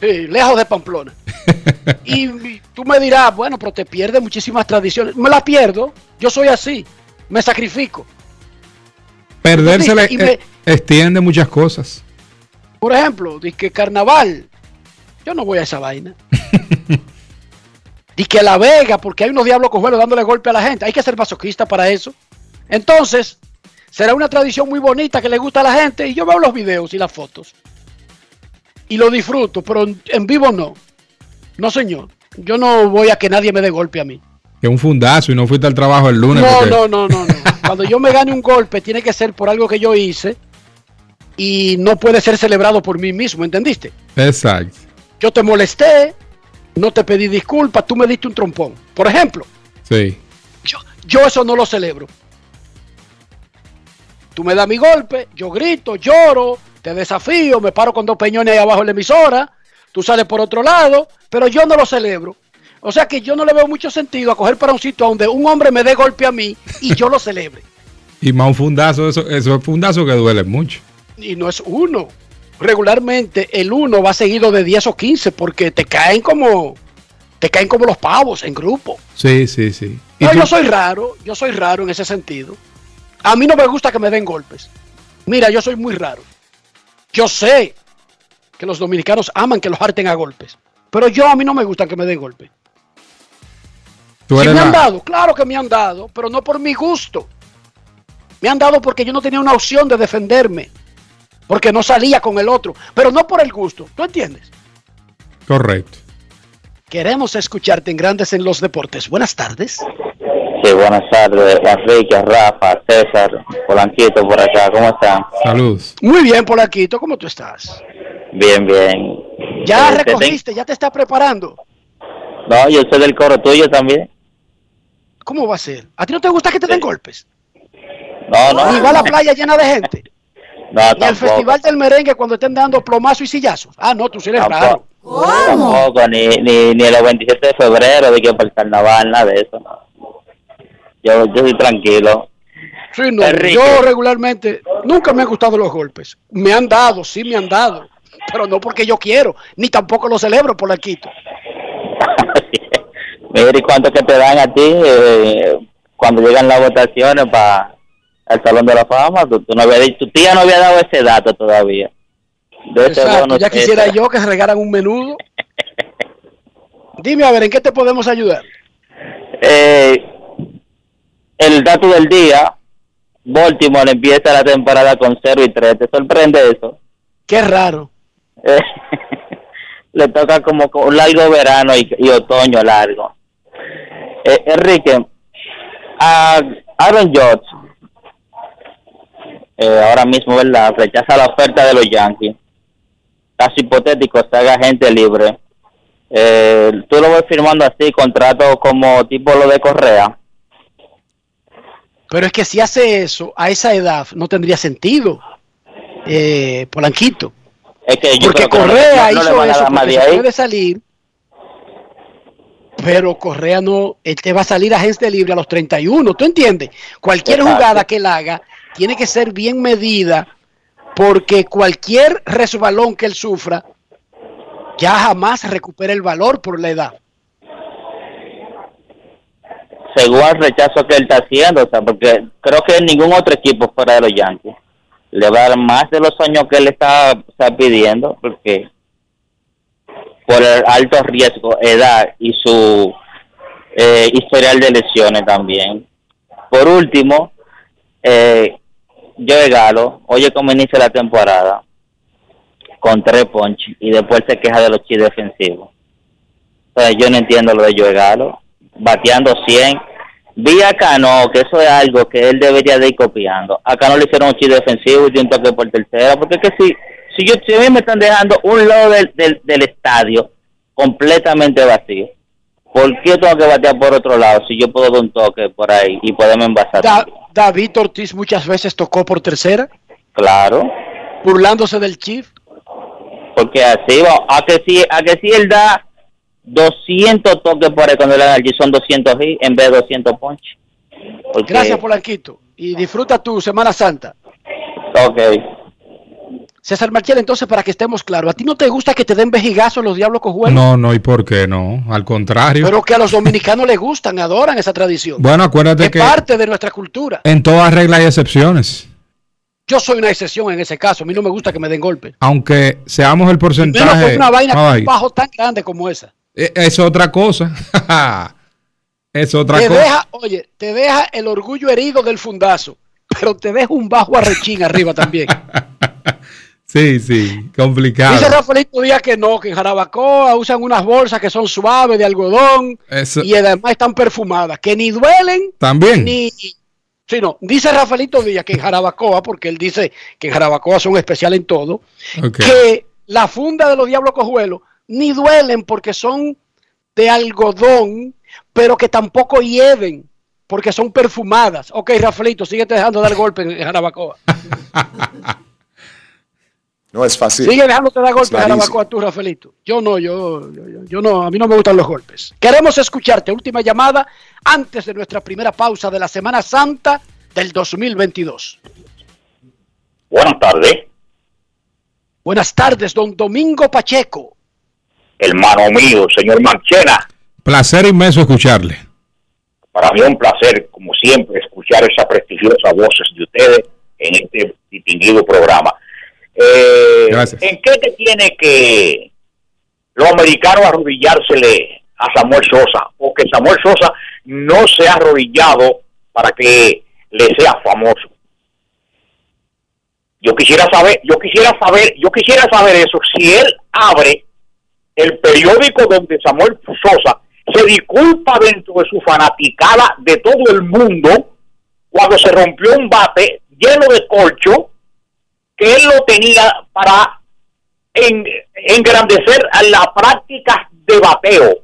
Sí, lejos de Pamplona. [laughs] y, tú me dirás, bueno, pero te pierdes muchísimas tradiciones. Me las pierdo. Yo soy así. Me sacrifico. Perderse le- me- extiende muchas cosas. Por ejemplo, que carnaval. Yo no voy a esa vaina. [laughs] Y que La Vega, porque hay unos diablos cojuelos dándole golpe a la gente. Hay que ser masoquista para eso. Entonces, será una tradición muy bonita que le gusta a la gente. Y yo veo los videos y las fotos. Y lo disfruto, pero en, vivo no. No, señor. Yo no voy a que nadie me dé golpe a mí. Que un fundazo y no fuiste al trabajo el lunes. No, porque- no, no, no, no. [laughs] Cuando yo me gane un golpe, tiene que ser por algo que yo hice. Y no puede ser celebrado por mí mismo, ¿entendiste? Exacto. Yo te molesté, no te pedí disculpas, tú me diste un trompón. Por ejemplo, Sí. yo eso no lo celebro. Tú me das mi golpe, yo grito, lloro, te desafío, me paro con dos peñones ahí abajo en la emisora, tú sales por otro lado, pero yo no lo celebro. O sea que yo no le veo mucho sentido a coger para un sitio donde un hombre me dé golpe a mí y yo lo celebre. [laughs] Y más un fundazo, eso, eso es fundazo que duele mucho. Y no es uno. Regularmente el uno va seguido de 10 o 15 porque te caen como te caen como los pavos en grupo. Sí, sí, sí. ¿Y No, yo soy raro, yo soy raro en ese sentido. A mí no me gusta que me den golpes. Mira, yo soy muy raro. Yo sé que los dominicanos aman que los harten a golpes, pero yo a mí no me gusta que me den golpes. tú eres me han dado, claro que me han dado, pero no por mi gusto. Me han dado porque yo no tenía una opción de defenderme, porque no salía con el otro, pero no por el gusto. ¿Tú entiendes? Correcto. Queremos escucharte en Grandes en los Deportes. Buenas tardes. Sí, buenas tardes, Enrique, Rafa, César, Polanquito por acá, ¿cómo están? Saludos. Muy bien, Polaquito, ¿cómo tú estás? Bien, bien. Ya Eh, te recogiste, ya te estás preparando. No, yo soy del coro tuyo también. ¿Cómo va a ser? ¿A ti no te gusta que te den golpes? No, no. Ni va a la playa llena de gente. [laughs] No, Ni al tampoco. festival del merengue cuando estén dando plomazos y sillazos. Ah, no, tú sí eres raro. Tampoco, ni, ni, ni los 27 de febrero, de que para el carnaval, nada de eso. no. Yo, yo soy tranquilo. Sí, no, Enrique. yo regularmente nunca me han gustado los golpes. Me han dado, sí me han dado, pero no porque yo quiero, ni tampoco lo celebro por la quito. [laughs] Mira, ¿y cuánto que te dan a ti eh, cuando llegan las votaciones para el Salón de la Fama? Tú, tú no dicho- tu tía no había dado ese dato todavía. De Exacto, bono ya quisiera yo que regaran un menudo. [laughs] Dime a ver, ¿en qué te podemos ayudar? Eh, el dato del día, Baltimore empieza la temporada con 0 y 3. ¿Te sorprende eso? Qué raro. Eh, [laughs] le toca como un largo verano y, y otoño largo. Eh, Enrique, a Aaron Judge, eh, ahora mismo, ¿verdad? Rechaza la oferta de los Yankees. Caso hipotético, se haga gente libre. Eh, ¿Tú lo ves firmando así, contrato como tipo lo de Correa? Pero es que si hace eso a esa edad no tendría sentido, eh, Polanquito. Es que yo Porque no Correa no hizo eso porque se puede salir, pero Correa no, él te va a salir a gente libre a los 31, ¿tú entiendes? Cualquier Exacto. jugada que él haga tiene que ser bien medida porque cualquier resbalón que él sufra ya jamás recupera el valor por la edad. Según el rechazo que él está haciendo, o sea, porque creo que ningún otro equipo fuera de los Yankees le va a dar más de los años que él está, pidiendo, porque por el alto riesgo, edad y su eh, historial de lesiones también. Por último, eh, Joe Galo, oye cómo inicia la temporada con tres ponches y después se queja de los chi defensivos. O sea, yo no entiendo lo de Joe Galo, bateando 100. Vi acá no, que eso es algo que él debería de ir copiando. Acá no le hicieron un chi defensivo y un toque por tercera, porque es que si, si, yo, si a mí me están dejando un lado del, del, del estadio completamente vacío, ¿por qué tengo que batear por otro lado si yo puedo dar un toque por ahí y poderme envasar? Da- David Ortiz muchas veces tocó por tercera, Claro, burlándose del Chief. porque así va. A que si, a que si él da 200 toques por ahí cuando le dan allí son 200 hits en vez de 200 ponches. Porque- Gracias, Polanquito. Y disfruta tu Semana Santa. Ok. César Marchel, entonces, para que estemos claros, ¿a ti no te gusta que te den vejigazos los diablos cojuelos? No, no, ¿y por qué no? Al contrario. Pero que a los dominicanos les gustan, adoran esa tradición. Bueno, acuérdate es que parte de nuestra cultura. en todas reglas hay excepciones. Yo soy una excepción en ese caso. A mí no me gusta que me den golpes. Aunque seamos el Menos porcentaje. con una vaina con Ay, un bajo tan grande como esa. Eh, es otra cosa. [laughs] es otra Te cosa. deja, oye, te deja el orgullo herido del fundazo, pero te deja un bajo arrechín arriba también. [laughs] Sí, sí, complicado. Dice Rafaelito Díaz que no, que en Jarabacoa usan unas bolsas que son suaves de algodón Eso- y además están perfumadas, que ni duelen También. ni... Sí, no, dice Rafaelito Díaz que en Jarabacoa, porque él dice que en Jarabacoa son especiales en todo, que la funda de los diablos cojuelos ni duelen porque son de algodón, pero que tampoco hieden porque son perfumadas. Ok, Rafaelito, síguete dejando dar golpes en Jarabacoa. [laughs] No es fácil. Sigue dejándote dar golpes en not Jarabacoa tú, Rafaelito. Yo no, yo, yo, yo- yo no, a mí no me gustan los golpes. Queremos escucharte. Última llamada antes de nuestra primera pausa de la Semana Santa del 2022. Buenas tardes, Buenas tardes, don Domingo Pacheco. Hermano mío, señor Marchena. Placer inmenso escucharle. Para mí es un placer, como siempre, escuchar esas prestigiosas voces de ustedes en este distinguido programa. Eh, Gracias. ¿En qué te tiene que los americanos arrodillársele a Samuel Sosa? Porque Samuel Sosa no se ha arrodillado para que le sea famoso. Yo quisiera saber, yo quisiera saber, yo quisiera saber eso. Si él abre el periódico donde Samuel Sosa se disculpa dentro de su fanaticada de todo el mundo cuando se rompió un bate lleno de corcho que él lo tenía para en- engrandecer las prácticas de bateo.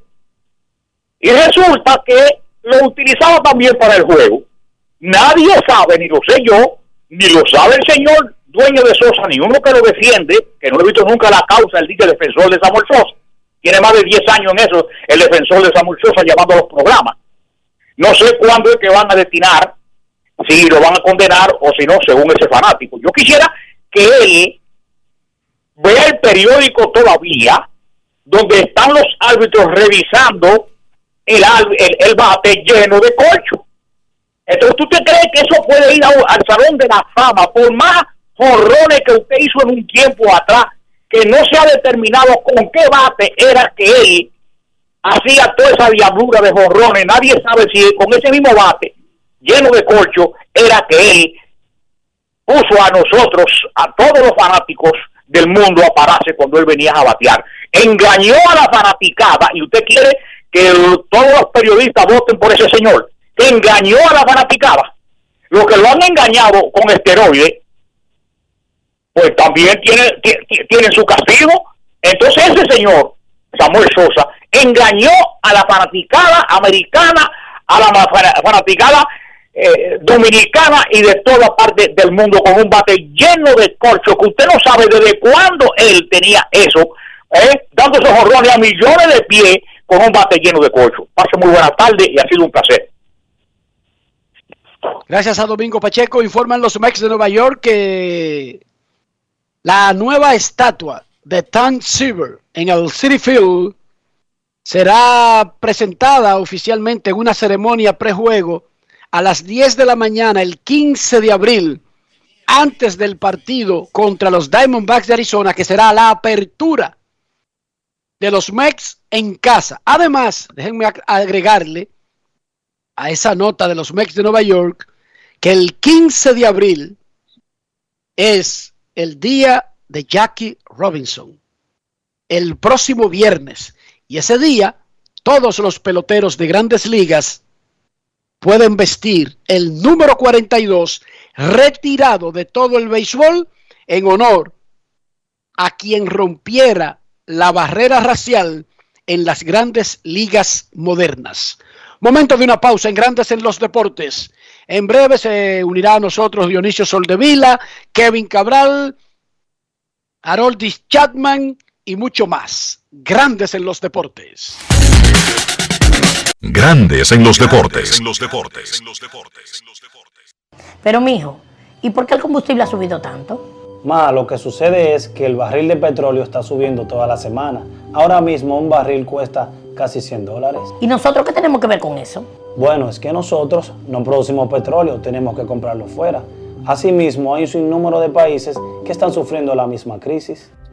Y resulta que lo utilizaba también para el juego. Nadie sabe, ni lo sé yo, ni lo sabe el señor dueño de Sosa, ni uno que lo defiende, que no he visto nunca la causa, el dicho defensor de Samuel Sosa. Tiene más de 10 años en eso, el defensor de Samuel Sosa llevando los programas. No sé cuándo es que van a destinar, si lo van a condenar o si no, según ese fanático. Yo quisiera que él vea el periódico todavía, donde están los árbitros revisando el, el, bate lleno de corcho. Entonces, ¿tú te crees que eso puede ir a- al Salón de la Fama por más jorrones que usted hizo en un tiempo atrás, que no se ha determinado con qué bate era que él hacía toda esa diablura de jorrones? Nadie sabe si con ese mismo bate lleno de corcho era que él puso a nosotros, a todos los fanáticos del mundo a pararse cuando él venía a batear. Engañó a la fanaticada y usted quiere que todos los periodistas voten por ese señor. Engañó a la fanaticada. Los que lo han engañado con esteroides, pues también tiene, ti- tienen su castigo. Entonces ese señor, Samuel Sosa, engañó a la fanaticada americana, a la fanaticada eh, dominicana y de toda parte del mundo con un bate lleno de corcho que usted no sabe desde cuándo él tenía eso, ¿eh? dando esos jorrones a millones de pies con un bate lleno de corcho. Pase muy buena tarde y ha sido un placer. Gracias a Domingo Pacheco. Informan los Mex de Nueva York que la nueva estatua de Tan Silver en el City Field será presentada oficialmente en una ceremonia prejuego a las 10 de la mañana el 15 de abril antes del partido contra los Diamondbacks de Arizona que será la apertura de los Mex en casa. Además, déjenme ag- agregarle a esa nota de los Mex de Nueva York que el 15 de abril es el día de Jackie Robinson. El próximo viernes. Y ese día, todos los peloteros de grandes ligas pueden vestir el número 42 retirado de todo el béisbol en honor a quien rompiera la barrera racial en las grandes ligas modernas. Momento de una pausa en Grandes en los Deportes. En breve se unirá a nosotros Dionisio Soldevila, Kevin Cabral, Haroldis Chapman y mucho más. Grandes en los Deportes. Grandes en los deportes. Pero mijo, ¿y por qué el combustible ha subido tanto? Ma, lo que sucede es que el barril de petróleo está subiendo toda la semana. Ahora mismo un barril cuesta casi 100 dólares. ¿Y nosotros qué tenemos que ver con eso? Bueno, es que nosotros no producimos petróleo, tenemos que comprarlo fuera. Asimismo, hay un sinnúmero de países que están sufriendo la misma crisis.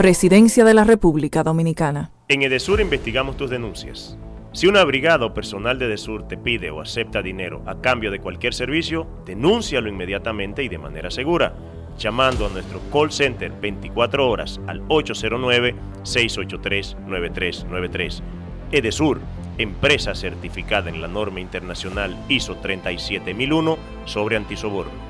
Presidencia de la República Dominicana. En Edesur investigamos tus denuncias. Si una brigada o personal de Edesur te pide o acepta dinero a cambio de cualquier servicio, denúncialo inmediatamente y de manera segura, llamando a nuestro call center 24 horas al 809-683-9393. Edesur, empresa certificada en la norma internacional ISO 37001 sobre antisoborno.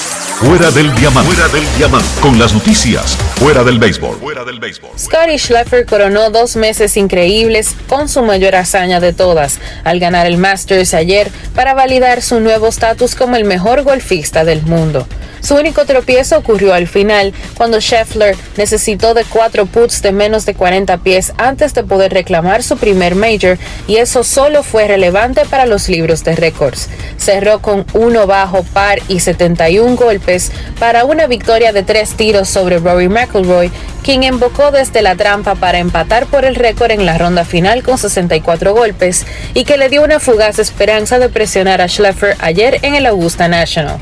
Fuera del diamante. Fuera del diamante. Con las noticias. Fuera del béisbol. Fuera del béisbol. Scotty Scheffler coronó dos meses increíbles con su mayor hazaña de todas, al ganar el Masters ayer para validar su nuevo estatus como el mejor golfista del mundo. Su único tropiezo ocurrió al final, cuando Scheffler necesitó de cuatro putts de menos de 40 pies antes de poder reclamar su primer major, y eso solo fue relevante para los libros de récords. Cerró con uno bajo par y 71 golpes para una victoria de tres tiros sobre Rory McIlroy, quien embocó desde la trampa para empatar por el récord en la ronda final con 64 golpes y que le dio una fugaz esperanza de presionar a Scheffler ayer en el Augusta National.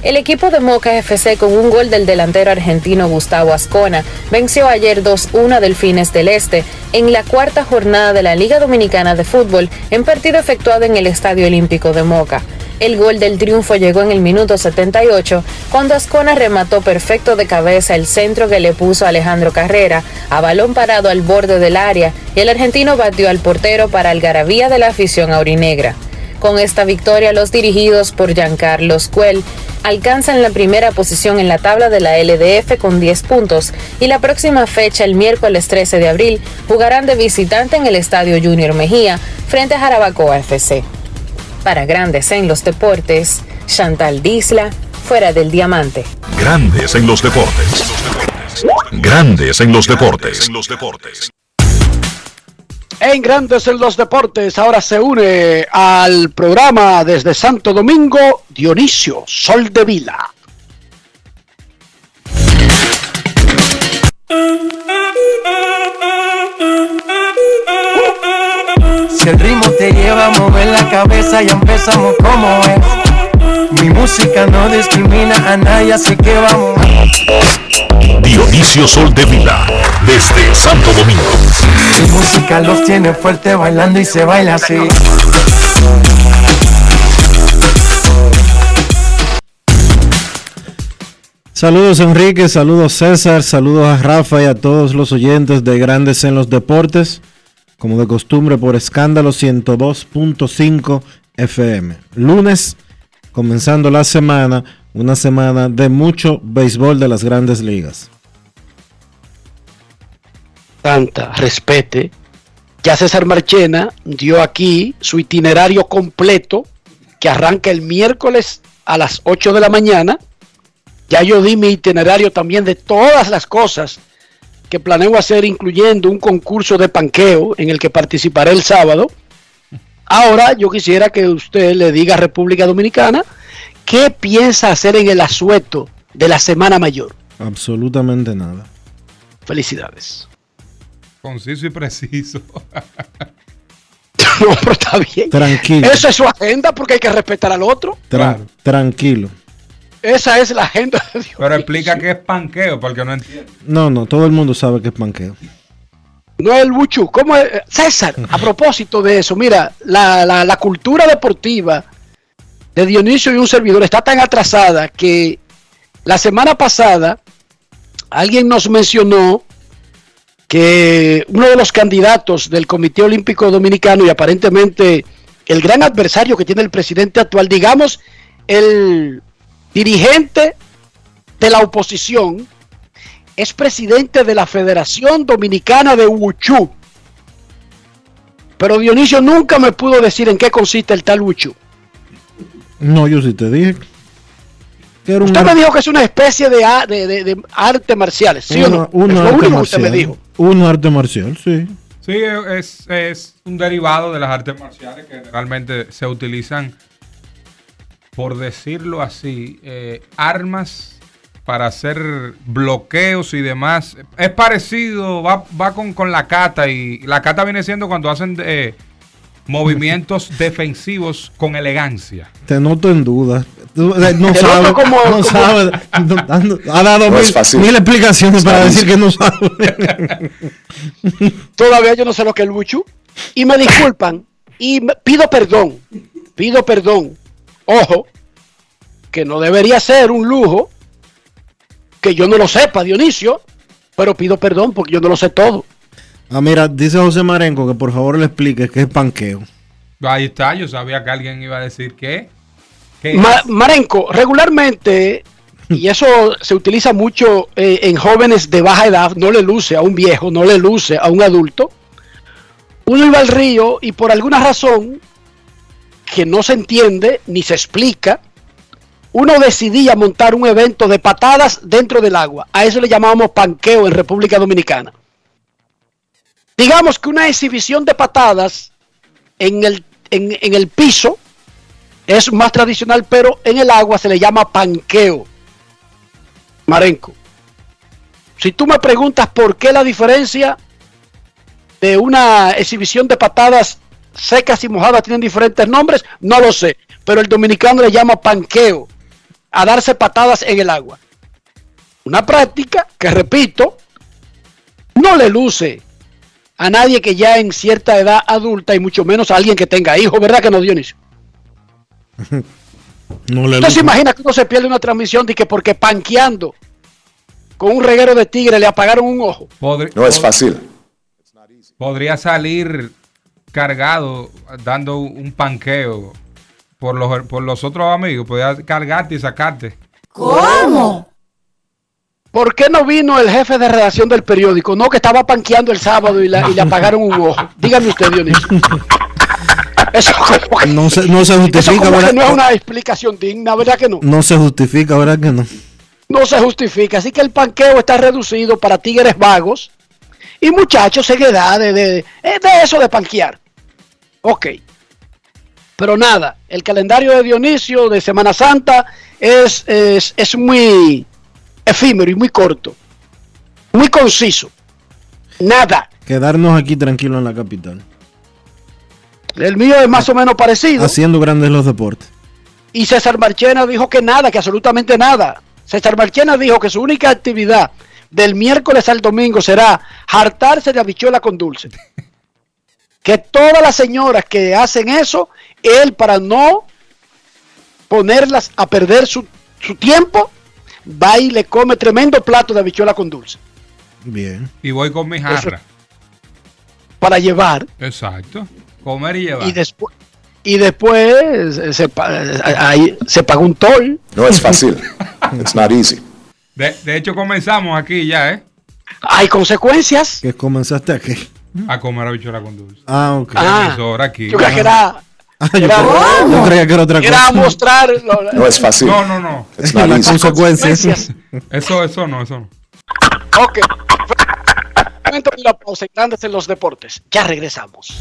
El equipo de Moca FC con un gol del delantero argentino Gustavo Ascona venció ayer 2-1 Delfines del Este en la cuarta jornada de la Liga Dominicana de Fútbol en partido efectuado en el Estadio Olímpico de Moca. El gol del triunfo llegó en el minuto 78 cuando Ascona remató perfecto de cabeza el centro que le puso Alejandro Carrera a balón parado al borde del área y el argentino batió al portero para algarabía de la afición aurinegra. Con esta victoria, los dirigidos por Giancarlos Cuel alcanzan la primera posición en la tabla de la LDF con 10 puntos y la próxima fecha, el miércoles 13 de abril, jugarán de visitante en el Estadio Junior Mejía frente a Jarabacoa FC. Para Grandes en los Deportes, Chantal Disla, fuera del diamante. Grandes en los deportes. Grandes en los deportes. En los deportes. En Grandes en los Deportes, ahora se une al programa desde Santo Domingo Dionisio Sol de Vila. Si el ritmo te lleva a mover la cabeza, ya empezamos como es. Mi música no discrimina a nadie, así que vamos. Dionisio Sol de Vila, desde Santo Domingo. Mi música los tiene fuerte bailando y se baila así. Saludos Enrique, saludos César, saludos a Rafa y a todos los oyentes de Grandes en los Deportes, como de costumbre por escándalo 102.5 FM. Lunes, comenzando la semana, una semana de mucho béisbol de las grandes ligas. Tanta, respete. Ya César Marchena dio aquí su itinerario completo que arranca el miércoles a las 8 de la mañana. Ya yo di mi itinerario también de todas las cosas que planeo hacer, incluyendo un concurso de panqueo en el que participaré el sábado. Ahora yo quisiera que usted le diga a República Dominicana qué piensa hacer en el asueto de la Semana Mayor. Absolutamente nada. Felicidades. Conciso y preciso. [laughs] no, pero está bien. Tranquilo. Esa es su agenda porque hay que respetar al otro. Tra- Tranquilo. Esa es la agenda de Dios. Pero explica qué es panqueo, porque no entiendo. No, no, todo el mundo sabe que es panqueo. No es el buchu. ¿Cómo es? César, a propósito de eso, mira, la, la- la cultura deportiva de Dionisio y un servidor está tan atrasada que la semana pasada alguien nos mencionó que uno de los candidatos del Comité Olímpico Dominicano y aparentemente el gran adversario que tiene el presidente actual, digamos, el dirigente de la oposición, es presidente de la Federación Dominicana de Wuchu. Pero Dionisio nunca me pudo decir en qué consiste el tal Wuchu. No, yo sí te dije. Que era un Usted me dijo que es una especie de, de, de- de arte marciales, ¿sí o no? un es lo arte único que usted me marcial. dijo. Un arte marcial, sí. Sí, es, es un derivado de las artes marciales que generalmente se utilizan, por decirlo así, eh, armas para hacer bloqueos y demás. Es parecido, va, va con, con la cata y la cata viene siendo cuando hacen eh, movimientos [laughs] defensivos con elegancia. Te noto en duda. No sabe, como- no como- sabe. Ha dado No mil, explicaciones para decir que no sabe. [laughs] Todavía yo no sé lo que es el Wuchu. Y me disculpan. Y me- pido perdón. Pido perdón. Ojo. que no debería ser un lujo que yo no lo sepa, Dionisio, pero pido perdón porque yo no lo sé todo. Ah, mira, dice José Marenco que por favor le explique qué es panqueo. Ahí está, yo sabía que alguien iba a decir que. ¿Qué Ma-? Marenco, regularmente, y eso se utiliza mucho eh, en jóvenes de baja edad, no le luce a un viejo, no le luce a un adulto. Uno iba al río y por alguna razón que no se entiende ni se explica, uno decidía montar un evento de patadas dentro del agua. A eso le llamábamos panqueo en República Dominicana. Digamos que una exhibición de patadas en el, en, el piso es más tradicional, pero en el agua se le llama panqueo. Marenco. Si tú me preguntas por qué la diferencia de una exhibición de patadas secas y mojadas tienen diferentes nombres, no lo sé. Pero el dominicano le llama panqueo a darse patadas en el agua. Una práctica que, repito, no le luce a nadie que ya en cierta edad adulta y mucho menos a alguien que tenga hijos, ¿verdad que no, Dionisio? [laughs] No le ¿Usted se luce. imagina que uno se pierde una transmisión de que porque panqueando con un reguero de tigre le apagaron un ojo? Podri- No es fácil. Podría salir cargado dando un panqueo por los, por los otros amigos. Podría cargarte y sacarte. ¿Cómo? ¿Por qué no vino el jefe de redacción del periódico? No, que estaba panqueando el sábado y, la- y le apagaron un ojo. Dígame usted, Dionisio. [laughs] Eso como que, No se, no se eso justifica, como que ¿verdad? no es una explicación digna, ¿verdad que no? No se justifica, ¿verdad que no? No se justifica. Así que el panqueo está reducido para tigres vagos y muchachos de, de, eh, de eso de panquear. Ok. Pero nada, el calendario de Dionisio de Semana Santa es, es, es muy efímero y muy corto. Muy conciso. Nada. Quedarnos aquí tranquilos en la capital. El mío es más o menos parecido. Haciendo grandes los deportes. Y César Marchena dijo que nada, que absolutamente nada. César Marchena dijo que su única actividad del miércoles al domingo será hartarse de habichuela con dulce. [laughs] Que todas las señoras que hacen eso, él para no ponerlas a perder su, su tiempo, va y le come tremendo plato de habichuela con dulce. Bien. Y voy con mi jarra. Para llevar. Exacto. Comer y llevar. Y después y después eh, se, eh, ahí se paga un toll. No es fácil. [laughs] It's not easy. De, de hecho, comenzamos aquí ya, ¿eh? Hay consecuencias. Que comenzaste aquí. A comer habichuela con dulce. Ah, ok. Ah, aquí. Yo creía que era. Ah, yo, era- yo creía que era otra Era mostrar. lo- No es fácil. No, no, no. Not Las consecuencias. Eso, eso no, eso no. Ok. Momento de la pausa en Grandes en los deportes. Ya regresamos.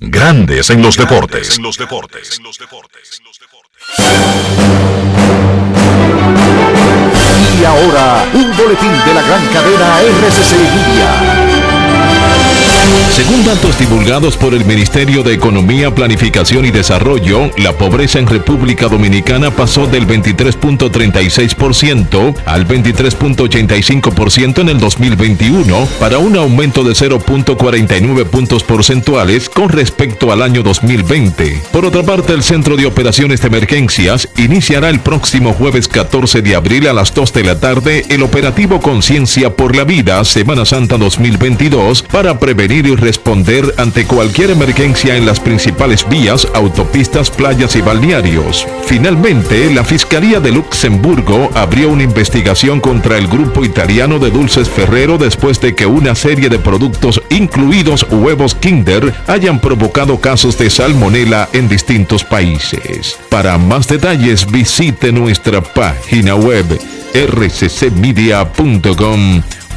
Grandes en los deportes. En los deportes. En los deportes. Y ahora, un boletín de la gran cadena RCC Media. Según datos divulgados por el Ministerio de Economía, Planificación y Desarrollo, la pobreza en República Dominicana pasó del 23.36% al 23.85% en el 2021, para un aumento de 0.49 puntos porcentuales con respecto al año 2020. Por otra parte, el Centro de Operaciones de Emergencias iniciará el próximo jueves 14 de abril a las 2 de la tarde el operativo Conciencia por la Vida Semana Santa 2022 para prevenir y responder ante cualquier emergencia en las principales vías, autopistas, playas y balnearios. Finalmente, la Fiscalía de Luxemburgo abrió una investigación contra el grupo italiano de Dulces Ferrero después de que una serie de productos, incluidos huevos Kinder, hayan provocado casos de salmonela en distintos países. Para más detalles, visite nuestra página web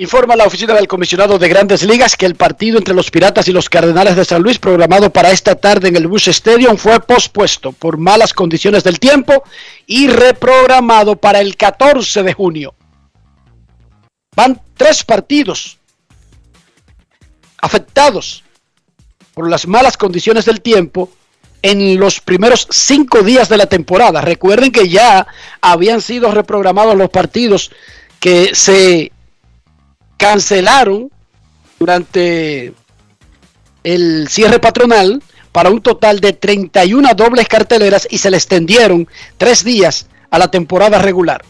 Informa la oficina del comisionado de Grandes Ligas que el partido entre los Piratas y los Cardenales de San Luis, programado para esta tarde en el Bush Stadium, fue pospuesto por malas condiciones del tiempo y reprogramado para el 14 de junio. Van tres partidos afectados por las malas condiciones del tiempo en los primeros cinco días de la temporada. Recuerden que ya habían sido reprogramados los partidos que se cancelaron durante el cierre patronal para un total de 31 dobles carteleras y se le extendieron tres días a la temporada regular.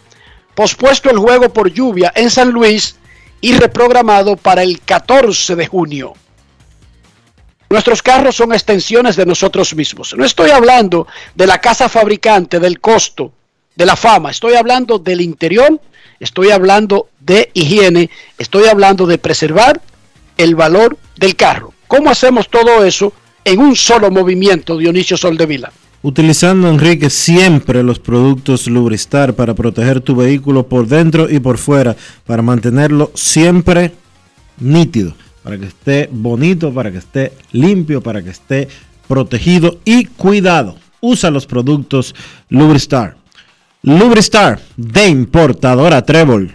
Pospuesto el juego por lluvia en San Luis y reprogramado para el 14 de junio. Nuestros carros son extensiones de nosotros mismos. No estoy hablando de la casa fabricante, del costo, de la fama. Estoy hablando del interior, estoy hablando de higiene, estoy hablando de preservar el valor del carro. ¿Cómo hacemos todo eso en un solo movimiento, Dionisio Soldevila? Utilizando, Enrique, siempre los productos Lubristar para proteger tu vehículo por dentro y por fuera, para mantenerlo siempre nítido, para que esté bonito, para que esté limpio, para que esté protegido y cuidado. Usa los productos Lubristar. Lubristar de importadora Trébol.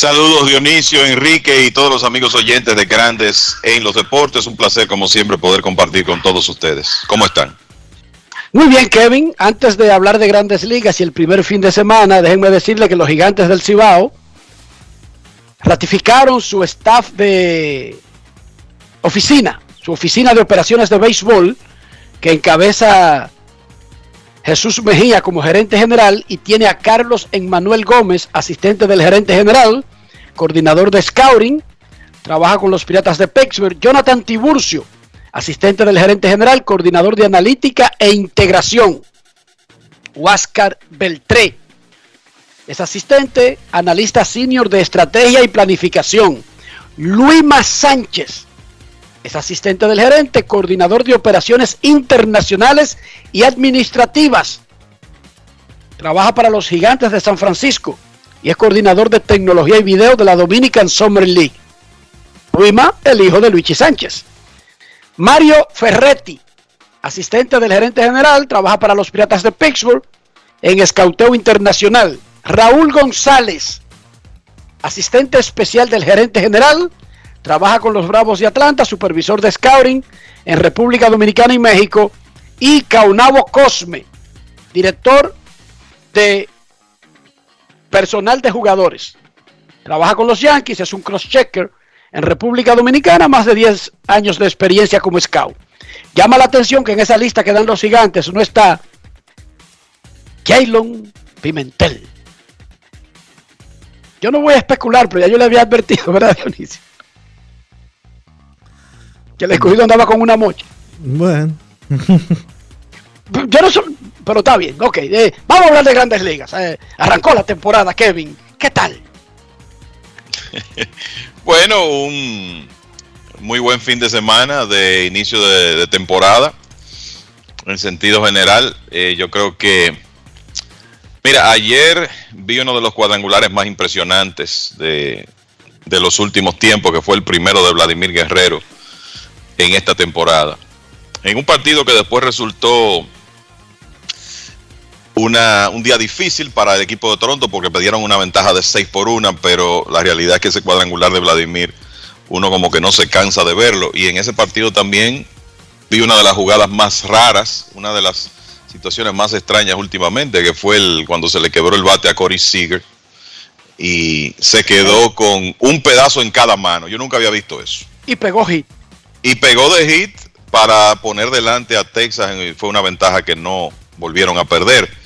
Saludos Dionisio, Enrique y todos los amigos oyentes de Grandes en los Deportes. Un placer como siempre poder compartir con todos ustedes. ¿Cómo están? Muy bien, Kevin. Antes de hablar de grandes ligas y el primer fin de semana, déjenme decirle que los gigantes del Cibao ratificaron su staff de oficina, su oficina de operaciones de béisbol, que encabeza Jesús Mejía como gerente general y tiene a Carlos Emmanuel Gómez, asistente del gerente general, coordinador de scouting, trabaja con los Piratas de Pittsburgh, Jonathan Tiburcio, asistente del gerente general, coordinador de analítica e integración, Huáscar Beltré, es asistente, analista senior de estrategia y planificación, Luima Sánchez, es asistente del gerente, coordinador de operaciones internacionales y administrativas. Trabaja para los gigantes de San Francisco y es coordinador de tecnología y video de la Dominican Summer League. Ruima, el hijo de Luigi Sánchez. Mario Ferretti, asistente del gerente general, trabaja para los Piratas de Pittsburgh en escauteo internacional. Raúl González, asistente especial del gerente general, trabaja con los Bravos de Atlanta, supervisor de scouting en República Dominicana y México, y Caunabo Cosme, director de personal de jugadores. Trabaja con los Yankees, es un cross-checker en República Dominicana, más de 10 años de experiencia como scout. Llama la atención que en esa lista que dan los gigantes no está Jaylon Pimentel. Yo no voy a especular, pero ya yo le había advertido, [laughs] ¿verdad, Dionisio? Que el escogido andaba con una mocha. Bueno. Yo no soy, pero está bien, ok. eh, vamos a hablar de grandes ligas. eh, arrancó la temporada, Kevin. ¿Qué tal? [laughs] Bueno, un muy buen fin de semana de inicio de, temporada. En sentido general, eh, yo creo que, mira, ayer vi uno de los cuadrangulares más impresionantes de, de los últimos tiempos, que fue el primero de Vladimir Guerrero en esta temporada. En un partido que después resultó una, un día difícil para el equipo de Toronto porque perdieron una ventaja de 6 por 1, pero la realidad es que ese cuadrangular de Vladimir, uno como que no se cansa de verlo. Y en ese partido también vi una de las jugadas más raras, una de las situaciones más extrañas últimamente, que fue el, cuando se le quebró el bate a Corey Seager y se quedó con un pedazo en cada mano. Yo nunca había visto eso. Y pegó hit. Y pegó de hit para poner delante a Texas. Y fue una ventaja que no volvieron a perder.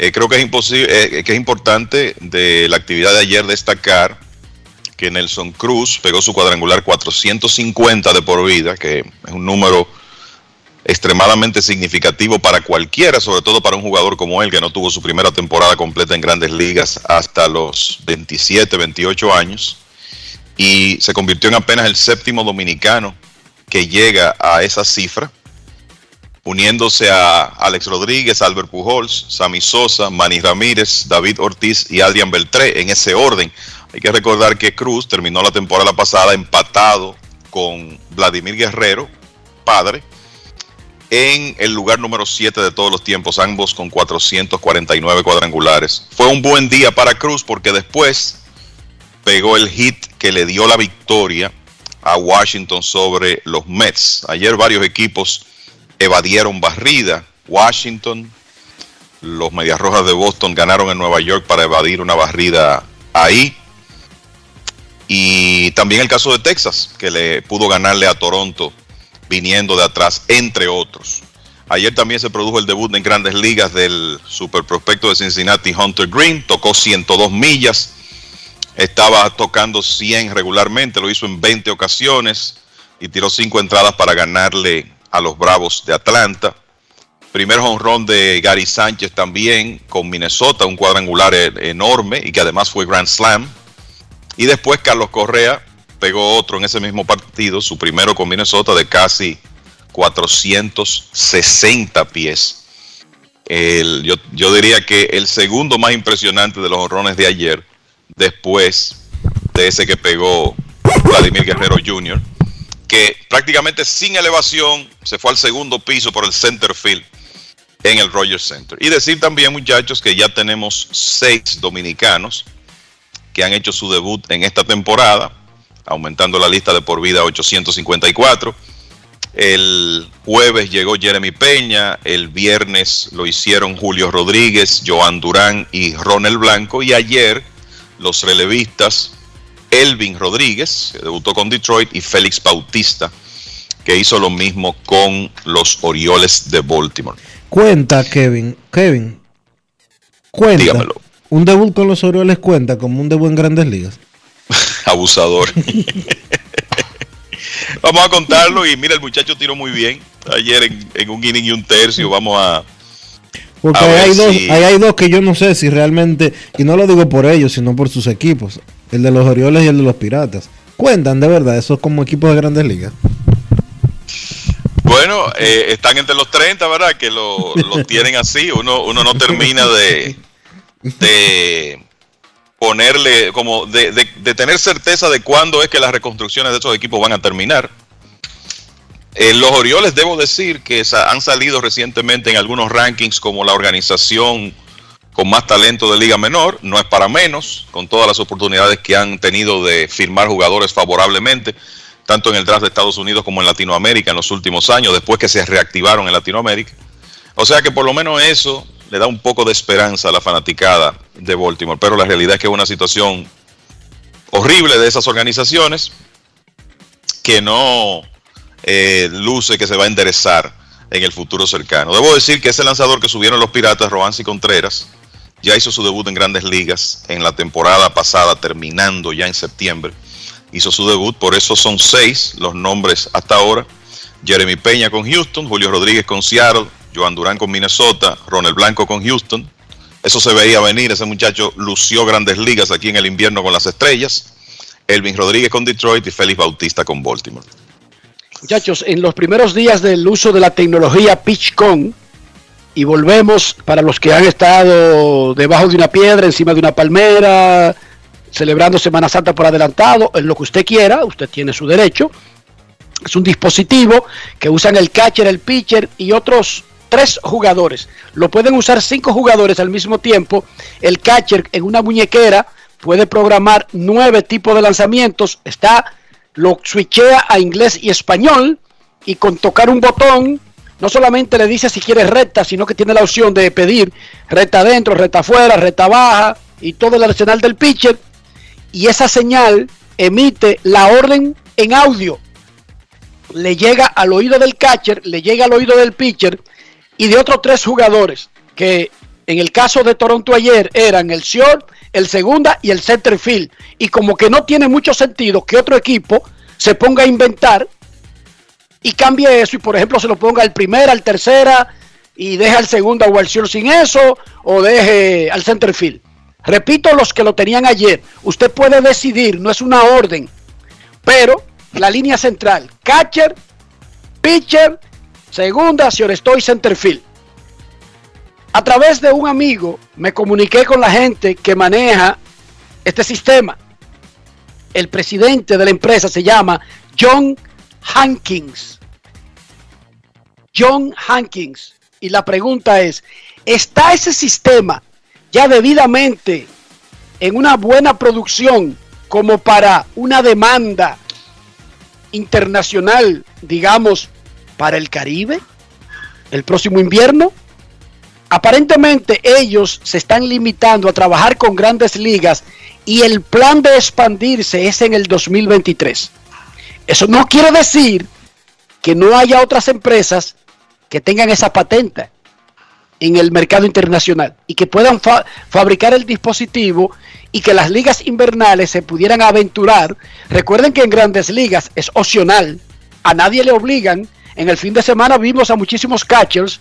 Eh, creo que es, imposible, eh, que es importante de la actividad de ayer destacar que Nelson Cruz pegó su cuadrangular 450 de por vida, que es un número extremadamente significativo para cualquiera, sobre todo para un jugador como él, que no tuvo su primera temporada completa en grandes ligas hasta los 27, 28 años, y se convirtió en apenas el séptimo dominicano que llega a esa cifra uniéndose a Alex Rodríguez, Albert Pujols, Sammy Sosa, Manny Ramírez, David Ortiz y Adrian Beltré, en ese orden. Hay que recordar que Cruz terminó la temporada pasada empatado con Vladimir Guerrero, padre, en el lugar número 7 de todos los tiempos, ambos con 449 cuadrangulares. Fue un buen día para Cruz porque después pegó el hit que le dio la victoria a Washington sobre los Mets. Ayer varios equipos evadieron barrida. Washington, los Medias Rojas de Boston ganaron en Nueva York para evadir una barrida ahí. Y también el caso de Texas, que le pudo ganarle a Toronto viniendo de atrás, entre otros. Ayer también se produjo el debut en grandes ligas del super prospecto de Cincinnati, Hunter Green. Tocó 102 millas. Estaba tocando 100 regularmente. Lo hizo en 20 ocasiones y tiró 5 entradas para ganarle a los Bravos de Atlanta. Primer honrón de Gary Sánchez también con Minnesota, un cuadrangular e-, enorme y que además fue Grand Slam. Y después Carlos Correa pegó otro en ese mismo partido, su primero con Minnesota de casi 460 pies. yo, yo, diría que el segundo más impresionante de los honrones de ayer, después de ese que pegó Vladimir Guerrero Jr., que prácticamente sin elevación se fue al segundo piso por el center field en el Rogers Center. Y decir también, muchachos, que ya tenemos seis dominicanos que han hecho su debut en esta temporada, aumentando la lista de por vida a 854. El jueves llegó Jeremy Peña, el viernes lo hicieron Julio Rodríguez, Joan Durán y Ronald Blanco, y ayer los relevistas Elvin Rodríguez, que debutó con Detroit, y Félix Bautista, que hizo lo mismo con los Orioles de Baltimore. Cuenta, Kevin, Kevin, cuenta. Dígamelo. ¿Un debut con los Orioles cuenta como un debut en grandes ligas? [laughs] Abusador. [laughs] Vamos a contarlo y mira, el muchacho tiró muy bien ayer en, un inning y un tercio. Vamos a... Porque hay, dos, hay dos que yo no sé si realmente, y no lo digo por ellos, sino por sus equipos el de los Orioles y el de los Piratas. Cuentan de verdad, esos como equipos de grandes ligas. Bueno, eh, están entre los 30, ¿verdad? Que lo, [laughs] tienen así. Uno, uno no termina de, de ponerle, como de, de, tener certeza de cuándo es que las reconstrucciones de esos equipos van a terminar. Eh, los Orioles, debo decir que han salido recientemente en algunos rankings como la organización con más talento de Liga Menor, no es para menos, con todas las oportunidades que han tenido de firmar jugadores favorablemente, tanto en el draft de Estados Unidos como en Latinoamérica en los últimos años, después que se reactivaron en Latinoamérica. O sea que por lo menos eso le da un poco de esperanza a la fanaticada de Baltimore, pero la realidad es que es una situación horrible de esas organizaciones que no eh, luce que se va a enderezar en el futuro cercano. Debo decir que ese lanzador que subieron los Piratas, Roansi Contreras, ya hizo su debut en grandes ligas en la temporada pasada, terminando ya en septiembre. Hizo su debut, por eso son seis los nombres hasta ahora. Jeremy Peña con Houston, Julio Rodríguez con Seattle, Joan Durán con Minnesota, Ronald Blanco con Houston. Eso se veía venir, ese muchacho lució grandes ligas aquí en el invierno con las estrellas. Elvin Rodríguez con Detroit y Félix Bautista con Baltimore. Muchachos, en los primeros días del uso de la tecnología PitchCon, y volvemos para los que han estado debajo de una piedra, encima de una palmera, celebrando Semana Santa por adelantado, en lo que usted quiera, usted tiene su derecho. Es un dispositivo que usan el catcher, el pitcher y otros tres jugadores. Lo pueden usar cinco jugadores al mismo tiempo. El catcher en una muñequera puede programar nueve tipos de lanzamientos. Está, lo switchea a inglés y español y con tocar un botón no solamente le dice si quiere recta, sino que tiene la opción de pedir recta adentro, recta afuera, recta baja y todo el arsenal del pitcher. Y esa señal emite la orden en audio. Le llega al oído del catcher, le llega al oído del pitcher y de otros tres jugadores que en el caso de Toronto ayer eran el short, el segunda y el center field. Y como que no tiene mucho sentido que otro equipo se ponga a inventar y cambie eso y por ejemplo se lo ponga al primera, al tercera y deje al segunda o al short sin eso o deje al center field. Repito los que lo tenían ayer. Usted puede decidir, no es una orden, pero la línea central, catcher, pitcher, segunda, si estoy center field. A través de un amigo me comuniqué con la gente que maneja este sistema. El presidente de la empresa se llama John Hankins. John Hankins. Y la pregunta es, ¿está ese sistema ya debidamente en una buena producción como para una demanda internacional, digamos, para el Caribe, el próximo invierno? Aparentemente ellos se están limitando a trabajar con grandes ligas y el plan de expandirse es en el 2023. Eso no quiere decir que no haya otras empresas que tengan esa patente en el mercado internacional y que puedan fabricar el dispositivo y que las ligas invernales se pudieran aventurar. Recuerden que en grandes ligas es opcional, a nadie le obligan. En el fin de semana vimos a muchísimos catchers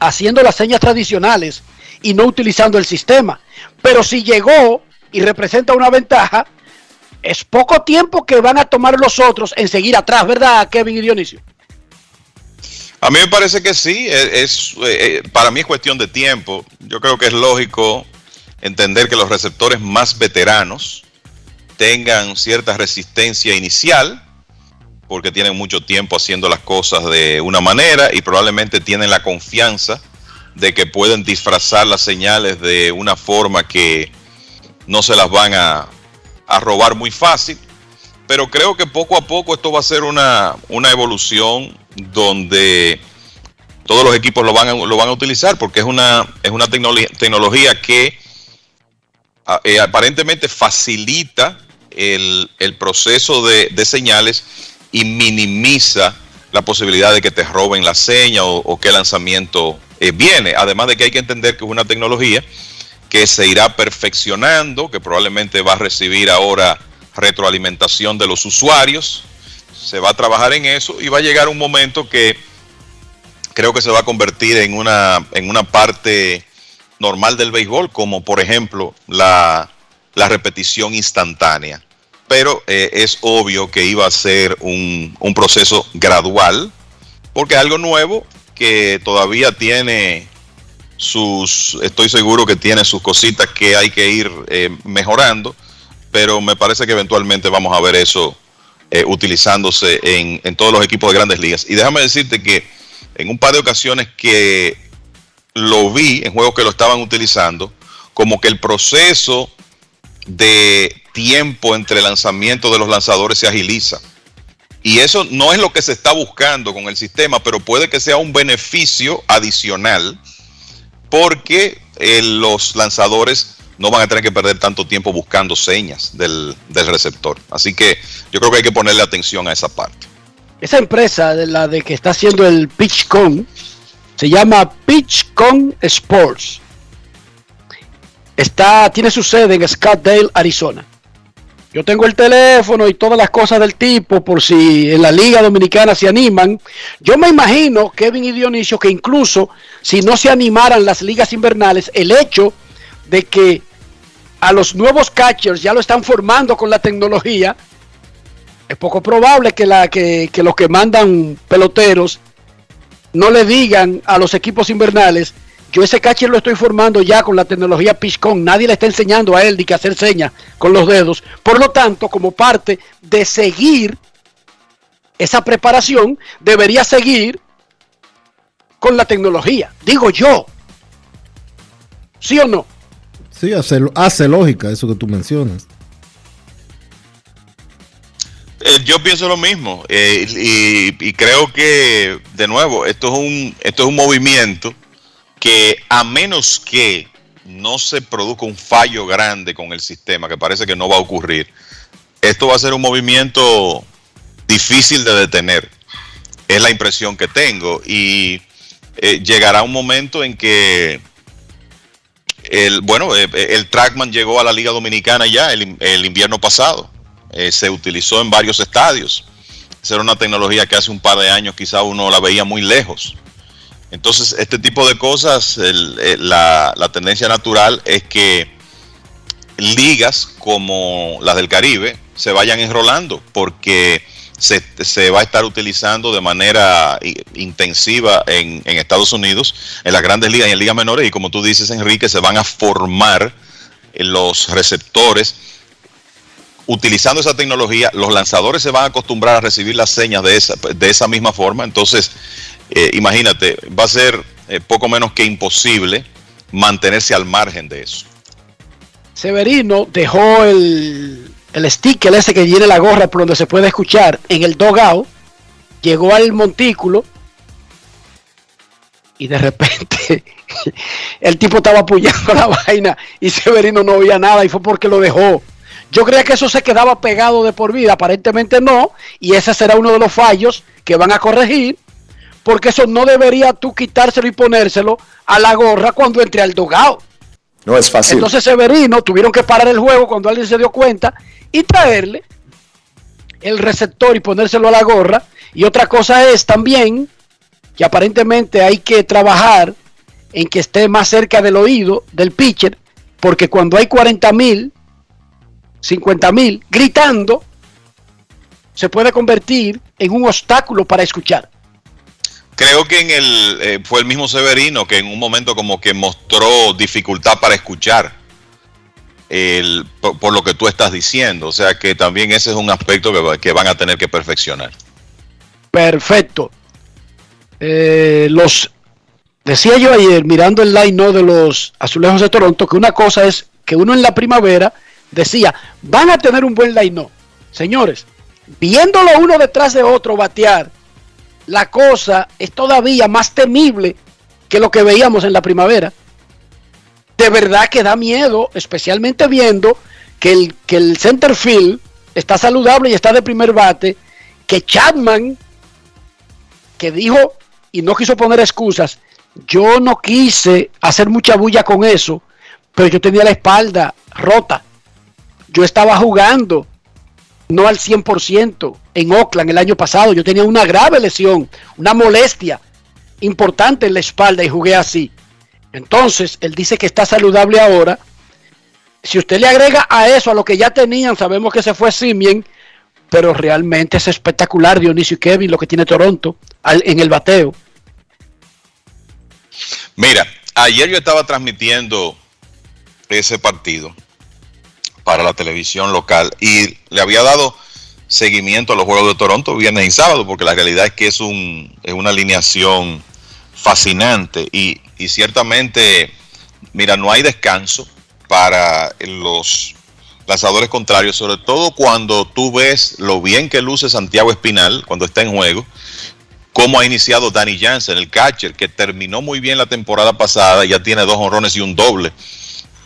haciendo las señas tradicionales y no utilizando el sistema. Pero si llegó y representa una ventaja, es poco tiempo que van a tomar los otros en seguir atrás, ¿verdad, Kevin y Dionisio? A mí me parece que sí, e, es, eh, para mí es cuestión de tiempo. Yo creo que es lógico entender que los receptores más veteranos tengan cierta resistencia inicial, porque tienen mucho tiempo haciendo las cosas de una manera y probablemente tienen la confianza de que pueden disfrazar las señales de una forma que no se las van a, a robar muy fácil. Pero creo que poco a poco esto va a ser una, evolución donde todos los equipos lo van a, lo van a utilizar porque es una, es una tecnología, que eh, aparentemente facilita el, proceso de, señales y minimiza la posibilidad de que te roben la seña o, qué lanzamiento eh, viene. Además de que hay que entender que es una tecnología que se irá perfeccionando, que probablemente va a recibir ahora retroalimentación de los usuarios. Se va a trabajar en eso y va a llegar un momento que creo que se va a convertir en una, en una parte normal del béisbol, como por ejemplo la, repetición instantánea. Pero eh, es obvio que iba a ser un, un proceso gradual, porque es algo nuevo que todavía tiene sus, estoy seguro que tiene sus cositas que hay que ir eh, mejorando, pero me parece que eventualmente vamos a ver eso eh, utilizándose en, en, todos los equipos de grandes ligas. Y déjame decirte que en un par de ocasiones que lo vi en juegos que lo estaban utilizando, como que el proceso de tiempo entre lanzamiento de los lanzadores se agiliza. Y eso no es lo que se está buscando con el sistema, pero puede que sea un beneficio adicional porque eh, los lanzadores no van a tener que perder tanto tiempo buscando señas del, receptor. Así que yo creo que hay que ponerle atención a esa parte. Esa empresa de la de que está haciendo el PitchCon se llama PitchCon Sports. Está, tiene su sede en Scottsdale, Arizona. Yo tengo el teléfono y todas las cosas del tipo por si en la Liga Dominicana se animan. Yo me imagino, Kevin y Dionisio, que incluso si no se animaran las ligas invernales, el hecho de que a los nuevos catchers ya lo están formando con la tecnología, es poco probable que, la, que, que los que mandan peloteros no le digan a los equipos invernales, yo ese catcher lo estoy formando ya con la tecnología Piscon, nadie le está enseñando a él de que hacer señas con los dedos. Por lo tanto, como parte de seguir esa preparación, debería seguir con la tecnología. Digo yo. ¿Sí o no? Sí, hace, hace lógica eso que tú mencionas. Eh, yo pienso lo mismo eh, y, y, creo que de nuevo esto es un esto es un movimiento que a menos que no se produzca un fallo grande con el sistema que parece que no va a ocurrir esto va a ser un movimiento difícil de detener es la impresión que tengo y eh, llegará un momento en que el bueno el trackman llegó a la liga dominicana ya el, el invierno pasado eh, se utilizó en varios estadios. Esa era una tecnología que hace un par de años quizá uno la veía muy lejos. Entonces, este tipo de cosas, el, el, la, la, tendencia natural es que ligas como las del Caribe se vayan enrolando porque se, se va a estar utilizando de manera intensiva en, en, Estados Unidos, en las grandes ligas y en ligas menores, y como tú dices, Enrique, se van a formar los receptores utilizando esa tecnología, los lanzadores se van a acostumbrar a recibir las señas de esa, de esa misma forma. Entonces, eh, imagínate, va a ser eh, poco menos que imposible mantenerse al margen de eso. Severino dejó el, el sticker ese que tiene la gorra por donde se puede escuchar en el dogao, llegó al montículo y de repente [laughs] el tipo estaba apoyando la vaina y Severino no oía nada y fue porque lo dejó. Yo creía que eso se quedaba pegado de por vida, aparentemente no, y ese será uno de los fallos que van a corregir, porque eso no debería tú quitárselo y ponérselo a la gorra cuando entre al dogado. No es fácil. Entonces Severino tuvieron que parar el juego cuando alguien se dio cuenta y traerle el receptor y ponérselo a la gorra. Y otra cosa es también que aparentemente hay que trabajar en que esté más cerca del oído del pitcher, porque cuando hay 40 mil 50 mil gritando, se puede convertir en un obstáculo para escuchar. Creo que en el eh, fue el mismo Severino que en un momento como que mostró dificultad para escuchar el, por, lo que tú estás diciendo. O sea que también ese es un aspecto que, van a tener que perfeccionar. Perfecto. Eh, los decía yo ayer mirando el line ¿no? de los azulejos de Toronto que una cosa es que uno en la primavera decía, van a tener un buen line Señores, viéndolo uno detrás de otro batear, la cosa es todavía más temible que lo que veíamos en la primavera. De verdad que da miedo, especialmente viendo que el, que el center field está saludable y está de primer bate, que Chapman, que dijo y no quiso poner excusas, yo no quise hacer mucha bulla con eso, pero yo tenía la espalda rota yo estaba jugando no al 100% en Oakland el año pasado. Yo tenía una grave lesión, una molestia importante en la espalda y jugué así. Entonces, él dice que está saludable ahora. Si usted le agrega a eso, a lo que ya tenían, sabemos que se fue Simien, pero realmente es espectacular Dionisio y Kevin lo que tiene Toronto en el bateo. Mira, ayer yo estaba transmitiendo ese partido para la televisión local. Y le había dado seguimiento a los Juegos de Toronto viernes y sábado, porque la realidad es que es, un, es una alineación fascinante. Y, y ciertamente, mira, no hay descanso para los lanzadores contrarios, sobre todo cuando tú ves lo bien que luce Santiago Espinal cuando está en juego, cómo ha iniciado Danny Jansen, el catcher, que terminó muy bien la temporada pasada, ya tiene dos honrones y un doble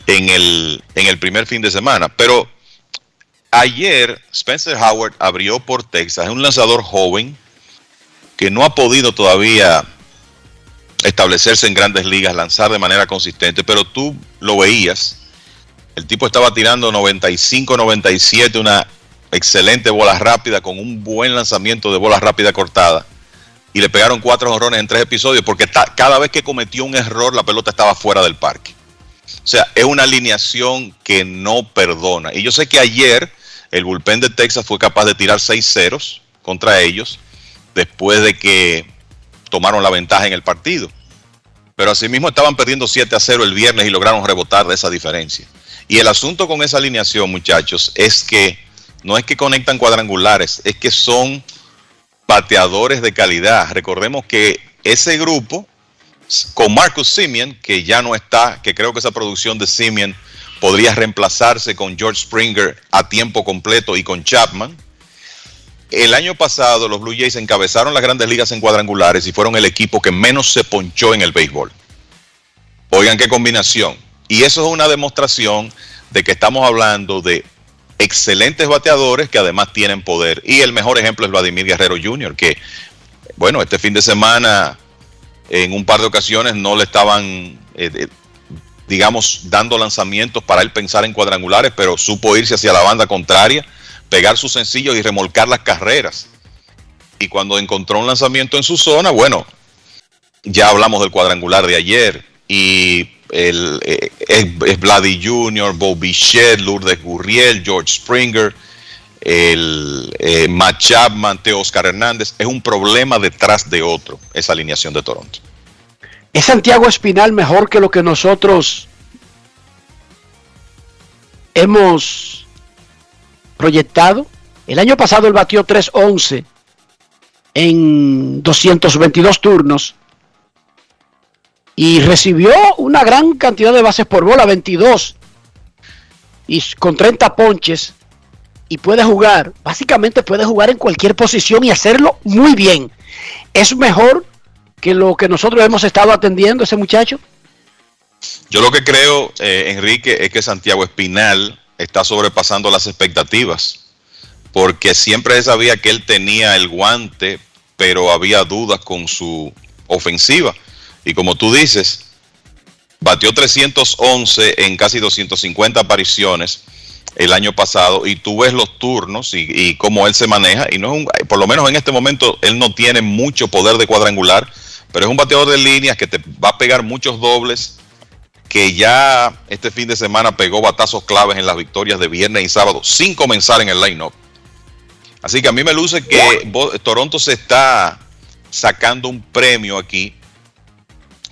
en el, en el primer fin de semana. Pero ayer Spencer Howard abrió por Texas, es un lanzador joven que no ha podido todavía establecerse en grandes ligas, lanzar de manera consistente, pero tú lo veías. El tipo estaba tirando 95, 97, una excelente bola rápida con un buen lanzamiento de bola rápida cortada. Y le pegaron cuatro honrones en tres episodios porque cada vez que cometió un error la pelota estaba fuera del parque. O sea, es una alineación que no perdona. Y yo sé que ayer el bullpen de Texas fue capaz de tirar seis ceros contra ellos después de que tomaron la ventaja en el partido. Pero asimismo estaban perdiendo 7 a 0 el viernes y lograron rebotar de esa diferencia. Y el asunto con esa alineación, muchachos, es que no es que conectan cuadrangulares, es que son bateadores de calidad. Recordemos que ese grupo, con Marcus Simeon, que ya no está, que creo que esa producción de Simeon podría reemplazarse con George Springer a tiempo completo y con Chapman. El año pasado los Blue Jays encabezaron las grandes ligas en cuadrangulares y fueron el equipo que menos se ponchó en el béisbol. Oigan qué combinación. Y eso es una demostración de que estamos hablando de excelentes bateadores que además tienen poder. Y el mejor ejemplo es Vladimir Guerrero Jr., que, bueno, este fin de semana en un par de ocasiones no le estaban eh, digamos, dando lanzamientos para él pensar en cuadrangulares, pero supo irse hacia la banda contraria, pegar sus sencillos y remolcar las carreras. Y cuando encontró un lanzamiento en su zona, bueno, ya hablamos del cuadrangular de ayer y el, eh, es, Jr., Bobby Shed, Lourdes Gurriel, George Springer, el eh, Matt Chapman, Oscar Hernández. Es un problema detrás de otro, esa alineación de Toronto. ¿Es Santiago Espinal mejor que lo que nosotros hemos proyectado? El año pasado él batió 3-11 en 222 turnos y recibió una gran cantidad de bases por bola, 22, y con 30 ponches, y puede jugar, básicamente puede jugar en cualquier posición y hacerlo muy bien. Es mejor que lo que nosotros hemos estado atendiendo ese muchacho? Yo lo que creo, eh, Enrique, es que Santiago Espinal está sobrepasando las expectativas, porque siempre sabía que él tenía el guante, pero había dudas con su ofensiva. Y como tú dices, batió 311 en casi 250 apariciones el año pasado y tú ves los turnos y, y cómo él se maneja y no es un, por lo menos en este momento él no tiene mucho poder de cuadrangular, pero es un bateador de líneas que te va a pegar muchos dobles, que ya este fin de semana pegó batazos claves en las victorias de viernes y sábado sin comenzar en el line-up. Así que a mí me luce que Toronto se está sacando un premio aquí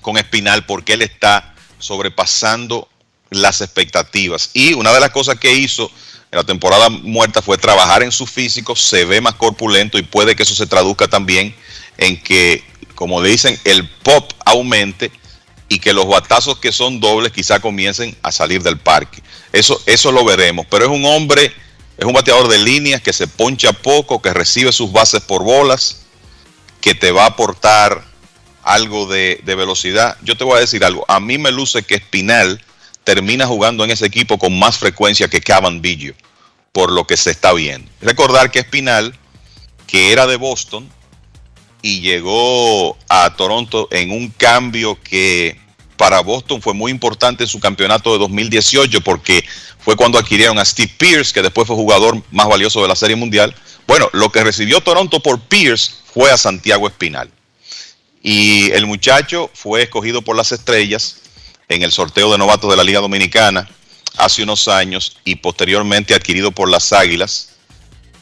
con Espinal porque él está sobrepasando las expectativas. Y una de las cosas que hizo en la temporada muerta fue trabajar en su físico, se ve más corpulento y puede que eso se traduzca también en que como dicen, el pop aumente y que los batazos que son dobles quizá comiencen a salir del parque. Eso, eso lo veremos. Pero es un hombre, es un bateador de líneas que se poncha poco, que recibe sus bases por bolas, que te va a aportar algo de, de velocidad. Yo te voy a decir algo. A mí me luce que Espinal termina jugando en ese equipo con más frecuencia que Cavan Biggio, por lo que se está viendo. Recordar que Espinal, que era de Boston, y llegó a Toronto en un cambio que para Boston fue muy importante en su campeonato de 2018 porque fue cuando adquirieron a Steve Pierce, que después fue jugador más valioso de la Serie Mundial. Bueno, lo que recibió Toronto por Pierce fue a Santiago Espinal. Y el muchacho fue escogido por las estrellas en el sorteo de novatos de la Liga Dominicana hace unos años y posteriormente adquirido por las Águilas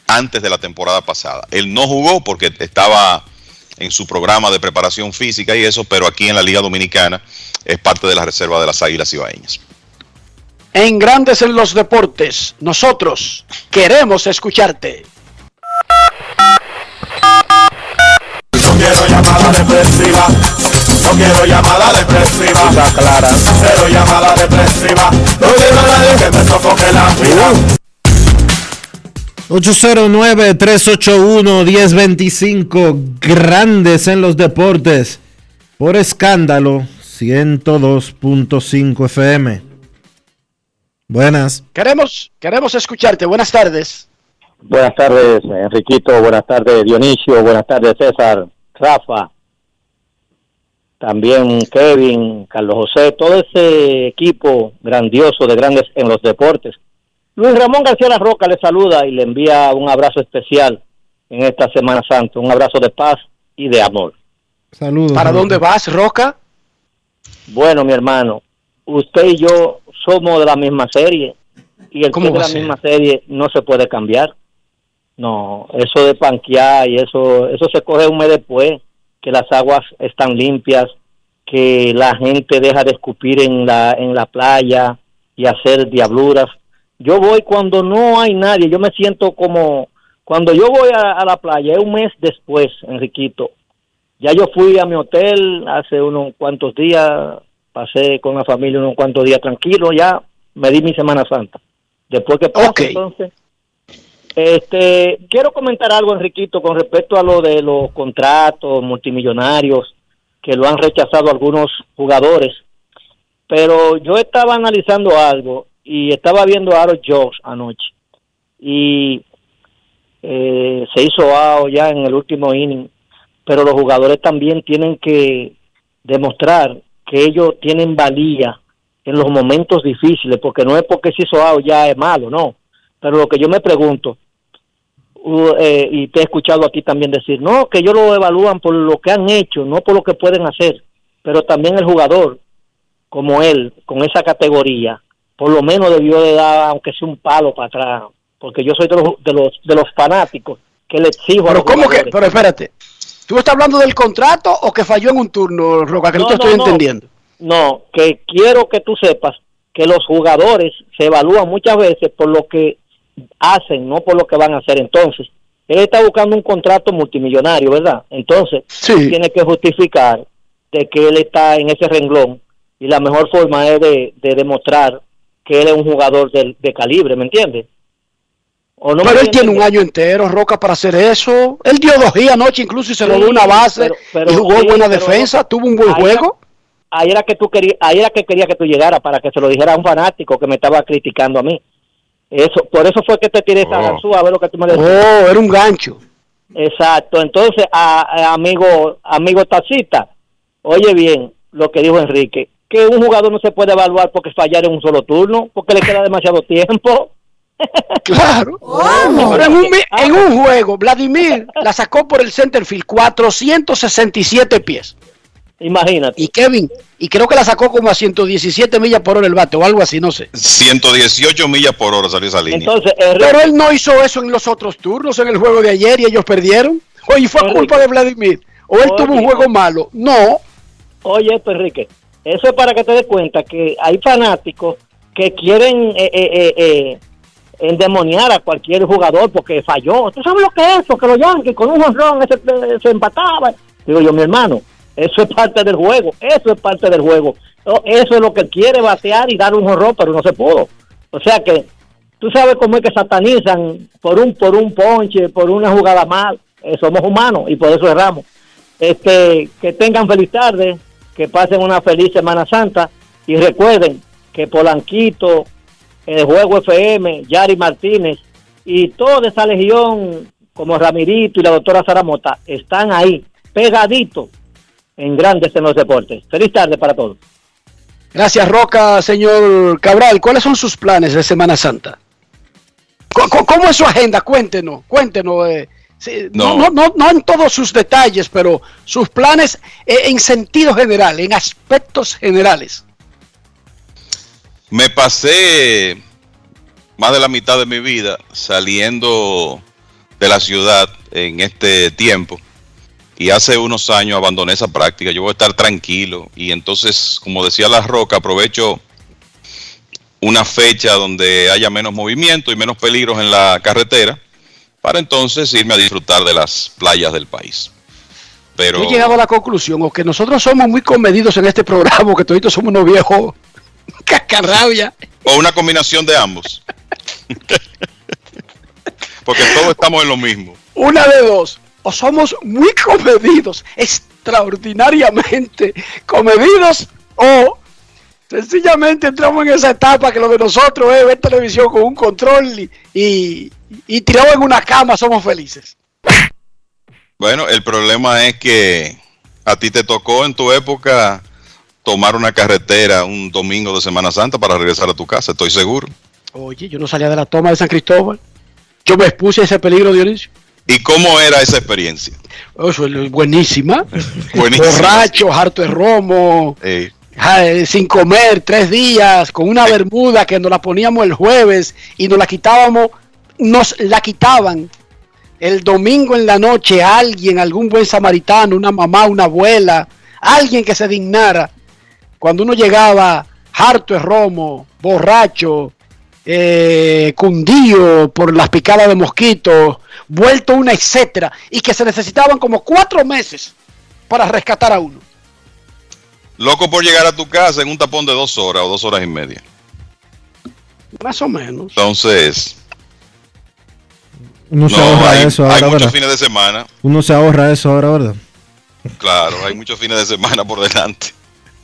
antes de la temporada pasada. Él no jugó porque estaba en su programa de preparación física y eso, pero aquí en la Liga Dominicana es parte de la reserva de las Águilas Ibaeñas. En Grandes en los Deportes, nosotros queremos escucharte. No quiero llamada depresiva. No quiero llamada depresiva. Está clara. Cero llamada depresiva. No quiero nadie que me sofoque la vida. 809-381-1025, grandes en los deportes, por escándalo 102.5 FM. Buenas. Queremos, queremos escucharte. Buenas tardes. Buenas tardes, Enriquito. Buenas tardes, Dionisio. Buenas tardes, César, Rafa. También Kevin, Carlos José, todo ese equipo grandioso de grandes en los deportes Luis Ramón García La Roca le saluda y le envía un abrazo especial en esta Semana Santa, un abrazo de paz y de amor. Saludos. ¿Para dónde vas, Roca? Bueno, mi hermano, usted y yo somos de la misma serie y el que es de la misma serie no se puede cambiar. No, eso de panquear y eso, eso se coge un mes después, que las aguas están limpias, que la gente deja de escupir en la, en la playa y hacer diabluras. Yo voy cuando no hay nadie, yo me siento como, cuando yo voy a, la playa, es un mes después, Enriquito. Ya yo fui a mi hotel hace unos cuantos días, pasé con la familia unos cuantos días tranquilo, ya me di mi Semana Santa. Después que pasa, entonces, este, quiero comentar algo, Enriquito, con respecto a lo de los contratos multimillonarios que lo han rechazado algunos jugadores. Pero yo estaba analizando algo y estaba viendo a Aaron Jones anoche y eh, se hizo out ya en el último inning, pero los jugadores también tienen que demostrar que ellos tienen valía en los momentos difíciles, porque no es porque se hizo out ya es malo, no. Pero lo que yo me pregunto, eh, y te he escuchado a ti también decir, no, que ellos lo evalúan por lo que han hecho, no por lo que pueden hacer, pero también el jugador, como él, con esa categoría, por lo menos debió de dar, aunque sea un palo para atrás, porque yo soy de los, de los, de los fanáticos que le exijo pero a ¿cómo que? Pero espérate, ¿tú estás hablando del contrato o que falló en un turno, Roca? Que no, te estoy entendiendo. No, que quiero que tú sepas que los jugadores se evalúan muchas veces por lo que hacen, no por lo que van a hacer. Entonces, él está buscando un contrato multimillonario, ¿verdad? Entonces, tiene que justificar de que él está en ese renglón y la mejor forma es de, demostrar que él es un jugador de, calibre, ¿me entiendes? ¿O no pero él tiene un año entero, Roca, para hacer eso. Él dio dos días anoche, incluso y se lo dio una base y jugó buena defensa, tuvo un buen juego. ahí era que tú querías, ahí era que quería que tú llegaras para que se lo dijera a un fanático que me estaba criticando a mí. Eso, por eso fue que te tiré esa oh. a ver lo que tú me decías. Oh, era un gancho. Exacto. Entonces, a, amigo, amigo Tacita, oye bien lo que dijo Enrique, que un jugador no se puede evaluar porque fallar en un solo turno, porque le queda demasiado tiempo. [laughs] Claro. Pero en un, en un juego, Vladimir la sacó por el centerfield 467 pies. Imagínate. Y Kevin, y creo que la sacó como a 117 millas por hora el bate o algo así, no sé. 118 millas por hora salió esa línea. Entonces, Pero él no hizo eso en los otros turnos, en el juego de ayer y ellos perdieron. Oye, fue culpa de Vladimir. O él tuvo un juego malo. No. Oye, esto, Enrique, eso es para que te des cuenta que hay fanáticos que quieren eh, eh, eh, endemoniar a cualquier jugador porque falló. ¿Tú sabes lo que es eso? Que los Yankees con un jonrón se, se empataban. Digo yo, mi hermano, eso es parte del juego, eso es parte del juego. Eso es lo que quiere batear y dar un horror, pero no se pudo. O sea que tú sabes cómo es que satanizan por un por un ponche, por una jugada mal. Eh, somos humanos y por eso erramos. Este, que tengan feliz tarde, que pasen una feliz Semana Santa y recuerden que Polanquito, el Juego FM, Yari Martínez y toda esa legión como Ramirito y la doctora Saramota están ahí, pegaditos en Grandes en los Deportes. Feliz tarde para todos. Gracias, Roca. Señor Cabral, ¿cuáles son sus planes de Semana Santa? ¿Cómo, es su agenda? Cuéntenos, cuéntenos. Eh, no. No, no. en todos sus detalles, pero sus planes eh, en sentido general, en aspectos generales. Me pasé más de la mitad de mi vida saliendo de la ciudad en este tiempo y hace unos años abandoné esa práctica. Yo voy a estar tranquilo y entonces, como decía La Roca, aprovecho una fecha donde haya menos movimiento y menos peligros en la carretera para entonces irme a disfrutar de las playas del país. Pero... He llegado a la conclusión, o que nosotros somos muy comedidos en este programa, o que todos somos unos viejos [laughs] cascarrabia. O una combinación de ambos. [laughs] Porque todos estamos en lo mismo. Una de dos o somos muy comedidos, extraordinariamente comedidos, o sencillamente entramos en esa etapa que lo de nosotros es ver televisión con un control y, y, tirado en una cama somos felices. Bueno, el problema es que a ti te tocó en tu época tomar una carretera un domingo de Semana Santa para regresar a tu casa, estoy seguro. Oye, yo no salía de la toma de San Cristóbal. Yo me expuse a ese peligro, Dionisio. ¿Y cómo era esa experiencia? Oh, buenísima. [laughs] buenísima. Borracho, harto de romo. sin comer tres días, con una bermuda que nos la poníamos el jueves y nos la quitábamos, nos la quitaban el domingo en la noche alguien, algún buen samaritano, una mamá, una abuela, alguien que se dignara, cuando uno llegaba harto de romo, borracho, eh, cundío por las picadas de mosquitos, vuelto una etcétera, y que se necesitaban como cuatro meses para rescatar a uno. Loco por llegar a tu casa en un tapón de dos horas o dos horas y media. Más o menos. Entonces, uno se ahorra hay, eso ahora, hay muchos fines de semana. Uno se ahorra eso ahora, ¿verdad? Claro, hay muchos fines de semana por delante.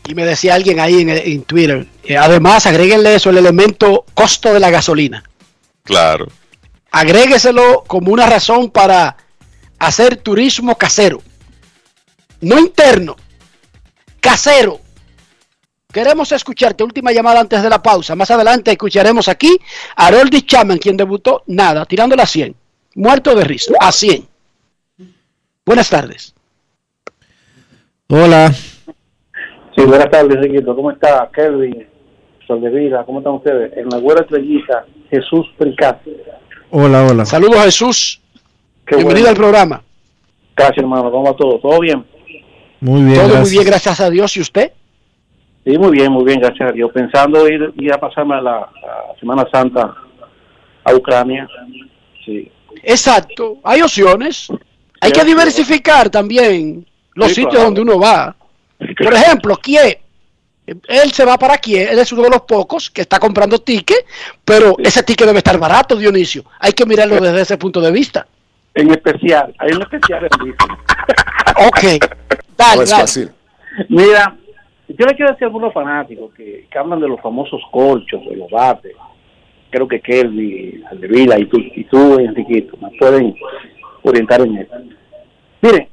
Y me decía alguien ahí en, Twitter, eh, además agréguenle eso, el elemento costo de la gasolina. Claro. Agrégueselo como una razón para hacer turismo casero. No interno, casero. Queremos escucharte. Última llamada antes de la pausa. Más adelante escucharemos aquí a Roldy Chapman, quien debutó nada, tirando la 100. Muerto de risa. A 100. Buenas tardes. Hola. Sí, buenas tardes, Riquito. ¿Cómo está Kelvin? Soldevila, ¿cómo están ustedes? En la buena estrellita, Jesús Pricaz. Hola, hola. Saludos, Jesús. Bienvenido al programa. Gracias, hermano. ¿Cómo va todo? ¿Todo bien? Muy bien. Todo muy bien, gracias a Dios. ¿Y usted? Sí, muy bien, muy bien, gracias a Dios. Pensando ir, ir a pasarme la, Semana Santa a Ucrania. Sí. Exacto. Hay opciones. Hay que diversificar también los sitios donde uno va. Por ejemplo, Kiev. Él se va para Kiev, él es uno de los pocos que está comprando ticket, pero ese ticket debe estar barato, Dionisio. Hay que mirarlo desde ese punto de vista. En especial, hay un especial [laughs] Ok, dale, es Fácil. Mira, yo le quiero decir a algunos fanáticos que, hablan de los famosos colchos, de los bates. Creo que Kelly, Aldevila y tú, y tú, Enriquito, me pueden orientar en eso. Miren,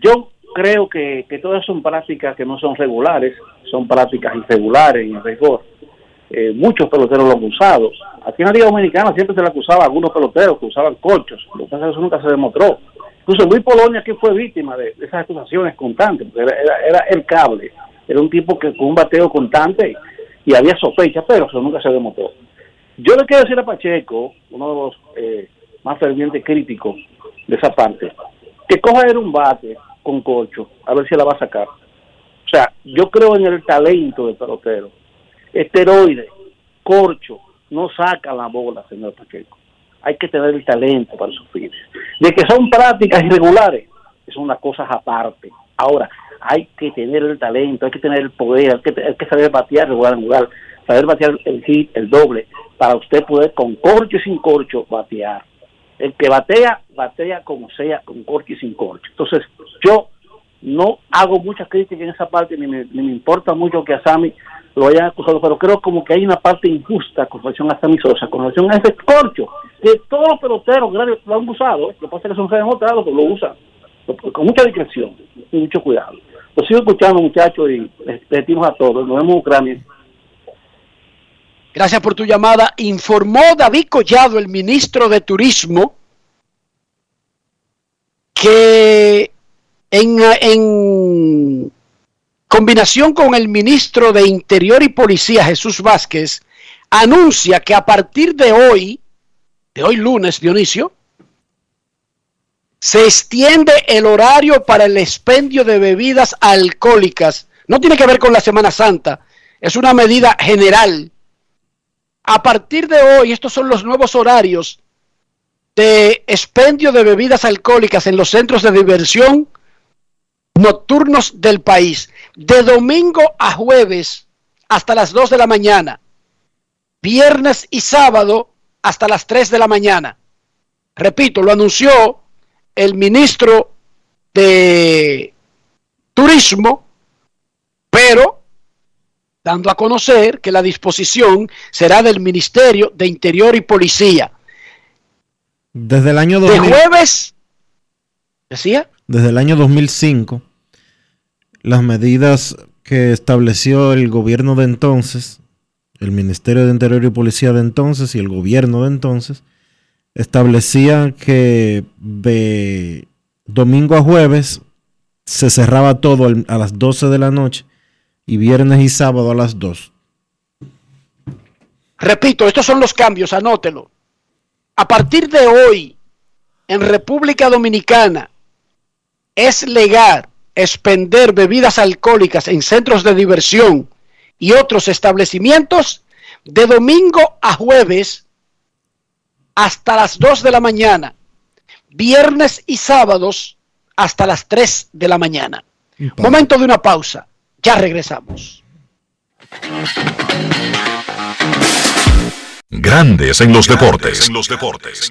yo creo que, todas son prácticas que no son regulares, son prácticas irregulares en rigor. Eh, muchos peloteros lo han usado. Aquí en la Liga Dominicana siempre se le acusaba a algunos peloteros que usaban colchos, lo que eso nunca se demostró. Incluso Luis Polonia que fue víctima de, esas acusaciones constantes, era, era, el cable, era un tipo que con un bateo constante y, había sospecha, pero eso nunca se demostró. Yo le quiero decir a Pacheco, uno de los eh, más fervientes críticos de esa parte, que coja un bate con corcho, a ver si la va a sacar. O sea, yo creo en el talento del pelotero. Esteroide, corcho, no saca la bola, señor Pacheco. Hay que tener el talento para sufrir. De que son prácticas irregulares, es una cosa aparte. Ahora, hay que tener el talento, hay que tener el poder, hay que, hay que saber batear regular lugar, saber batear el hit, el doble, para usted poder con corcho y sin corcho batear. El que batea, batea como sea, con corcho y sin corcho. Entonces, yo no hago muchas críticas en esa parte, ni me, importa mucho que a Sammy lo hayan acusado, pero creo como que hay una parte injusta con relación a Sammy Sosa, con relación a ese corcho, que todos los peloteros lo han usado, lo que pasa es que son demostrados que lo usan con mucha discreción y mucho cuidado. Lo sigo escuchando, muchachos, y les decimos a todos, nos vemos en Ucrania. Gracias por tu llamada. Informó David Collado, el ministro de Turismo, que en, combinación con el ministro de Interior y Policía, Jesús Vázquez, anuncia que a partir de hoy, de hoy lunes, Dionisio, se extiende el horario para el expendio de bebidas alcohólicas. No tiene que ver con la Semana Santa, es una medida general. A partir de hoy, estos son los nuevos horarios de expendio de bebidas alcohólicas en los centros de diversión nocturnos del país, de domingo a jueves hasta las 2 de la mañana, viernes y sábado hasta las 3 de la mañana. Repito, lo anunció el ministro de Turismo, pero dando a conocer que la disposición será del Ministerio de Interior y Policía. Desde el año De jueves, decía desde el año 2005 las medidas que estableció el gobierno de entonces, el Ministerio de Interior y Policía de entonces y el gobierno de entonces, establecían que de domingo a jueves se cerraba todo a las 12 de la noche y viernes y sábado a las 2. Repito, estos son los cambios, anótelo. A partir de hoy, en República Dominicana, es legal expender bebidas alcohólicas en centros de diversión y otros establecimientos de domingo a jueves hasta las 2 de la mañana, viernes y sábados hasta las 3 de la mañana. Momento de una pausa, ya regresamos. Grandes en los deportes. En los deportes.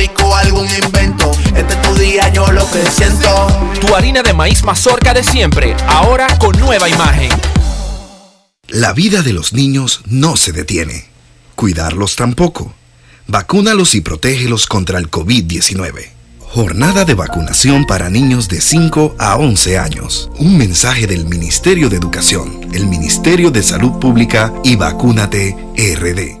algún invento. Este es tu día, yo lo que siento. Tu harina de maíz mazorca de siempre, ahora con nueva imagen. La vida de los niños no se detiene. Cuidarlos tampoco. Vacúnalos y protégelos contra el COVID-19. Jornada de vacunación para niños de 5 a 11 años. Un mensaje del Ministerio de Educación, el Ministerio de Salud Pública y Vacúnate RD.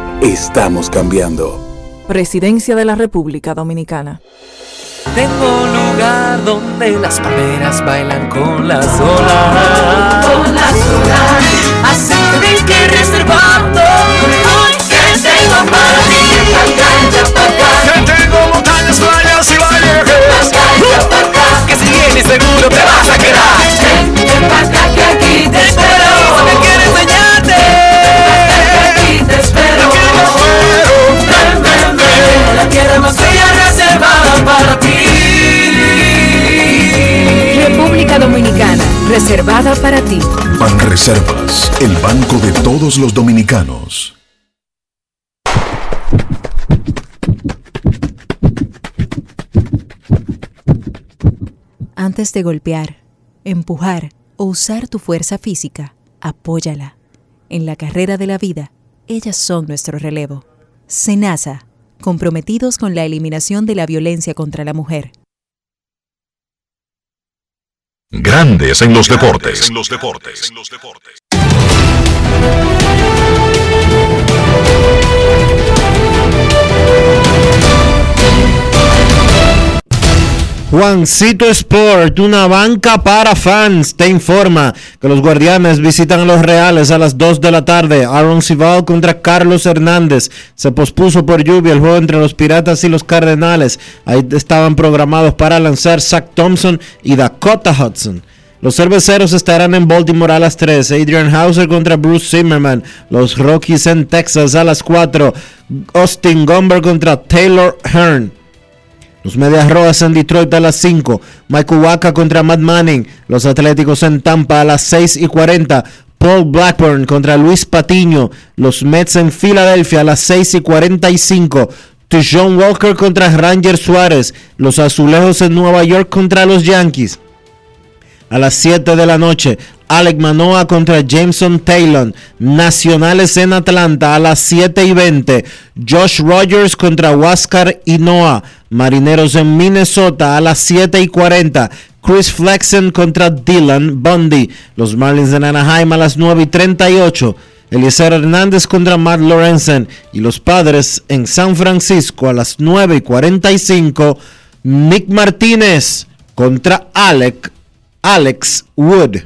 Estamos cambiando. Presidencia de la República Dominicana. Tengo un lugar donde las palmeras bailan con las olas. Con las olas. Así que ven que reservando. Que tengo para ti. Que tengo montañas, playas y valles. Que si vienes seguro te vas a quedar. Ven, ven para acá que aquí te espero. Ti. República Dominicana, reservada para ti. Banreservas, el banco de todos los dominicanos. Antes de golpear, empujar o usar tu fuerza física, apóyala. En la carrera de la vida, ellas son nuestro relevo. Senasa, comprometidos con la eliminación de la violencia contra la mujer. Grandes en los deportes. En los deportes. Juancito Sport, una banca para fans, te informa que los guardianes visitan a los Reales a las 2 de la tarde. Aaron Cival contra Carlos Hernández. Se pospuso por lluvia el juego entre los Piratas y los Cardenales. Ahí estaban programados para lanzar Zach Thompson y Dakota Hudson. Los cerveceros estarán en Baltimore a las 3. Adrian Hauser contra Bruce Zimmerman. Los Rockies en Texas a las 4. Austin Gomber contra Taylor Hearn. Los Medias Rojas en Detroit a las 5. Michael Waka contra Matt Manning. Los Atléticos en Tampa a las 6 y 40. Paul Blackburn contra Luis Patiño. Los Mets en Filadelfia a las 6 y 45. John Walker contra Ranger Suárez. Los Azulejos en Nueva York contra los Yankees. A las 7 de la noche, Alec Manoa contra Jameson Taylor. Nacionales en Atlanta a las 7 y 20. Josh Rogers contra Huáscar Noah. Marineros en Minnesota a las 7 y 40. Chris Flexen contra Dylan Bundy. Los Marlins de Anaheim a las 9 y 38. Eliezer Hernández contra Matt Lorenzen. Y los Padres en San Francisco a las 9 y 45. Nick Martínez contra Alec Alex Wood.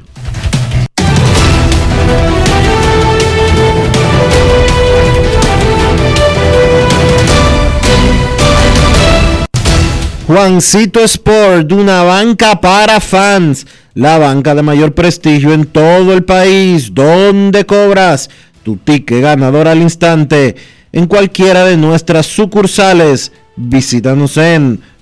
Juancito Sport, una banca para fans, la banca de mayor prestigio en todo el país, donde cobras tu ticket ganador al instante en cualquiera de nuestras sucursales. Visítanos en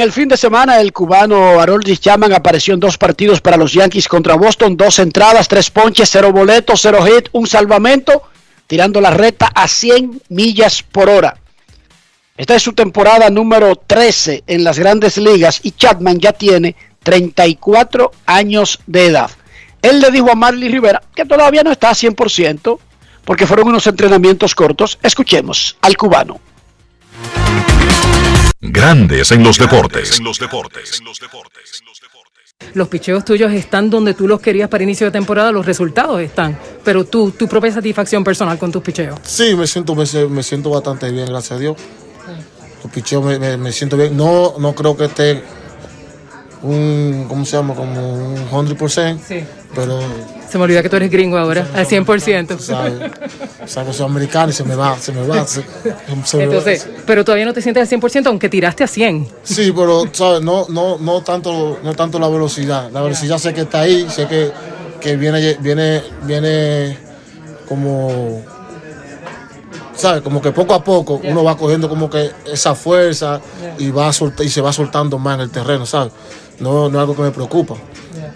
el fin de semana, el cubano Haroldis Chapman apareció en dos partidos para los Yankees contra Boston, dos entradas, tres ponches, cero boletos, cero hit, un salvamento, tirando la recta a 100 millas por hora. Esta es su temporada número 13 en las grandes ligas y Chapman ya tiene 34 años de edad. Él le dijo a Marley Rivera que todavía no está a 100% porque fueron unos entrenamientos cortos. Escuchemos al cubano. Grandes en los deportes. Los picheos tuyos están donde tú los querías para inicio de temporada, los resultados están, pero tú, tu propia satisfacción personal con tus picheos. Sí, me siento, me, me siento bastante bien, gracias a Dios. Los picheos me, me, me siento bien. No, no creo que esté un, ¿cómo se llama? Como un 100%. Sí. Pero. Se me olvida que tú eres gringo ahora, al 100%. ¿sabes? O sea, que soy americano y se me va, se me va. Se, se me Entonces, va. pero todavía no te sientes al 100%, aunque tiraste a 100. Sí, pero, ¿sabes? No, no, no, tanto, no tanto la velocidad. La velocidad sé que está ahí, sé que, que viene, viene, viene como. ¿Sabes? Como que poco a poco uno va cogiendo como que esa fuerza y, va y se va soltando más en el terreno, ¿sabes? No, no es algo que me preocupa.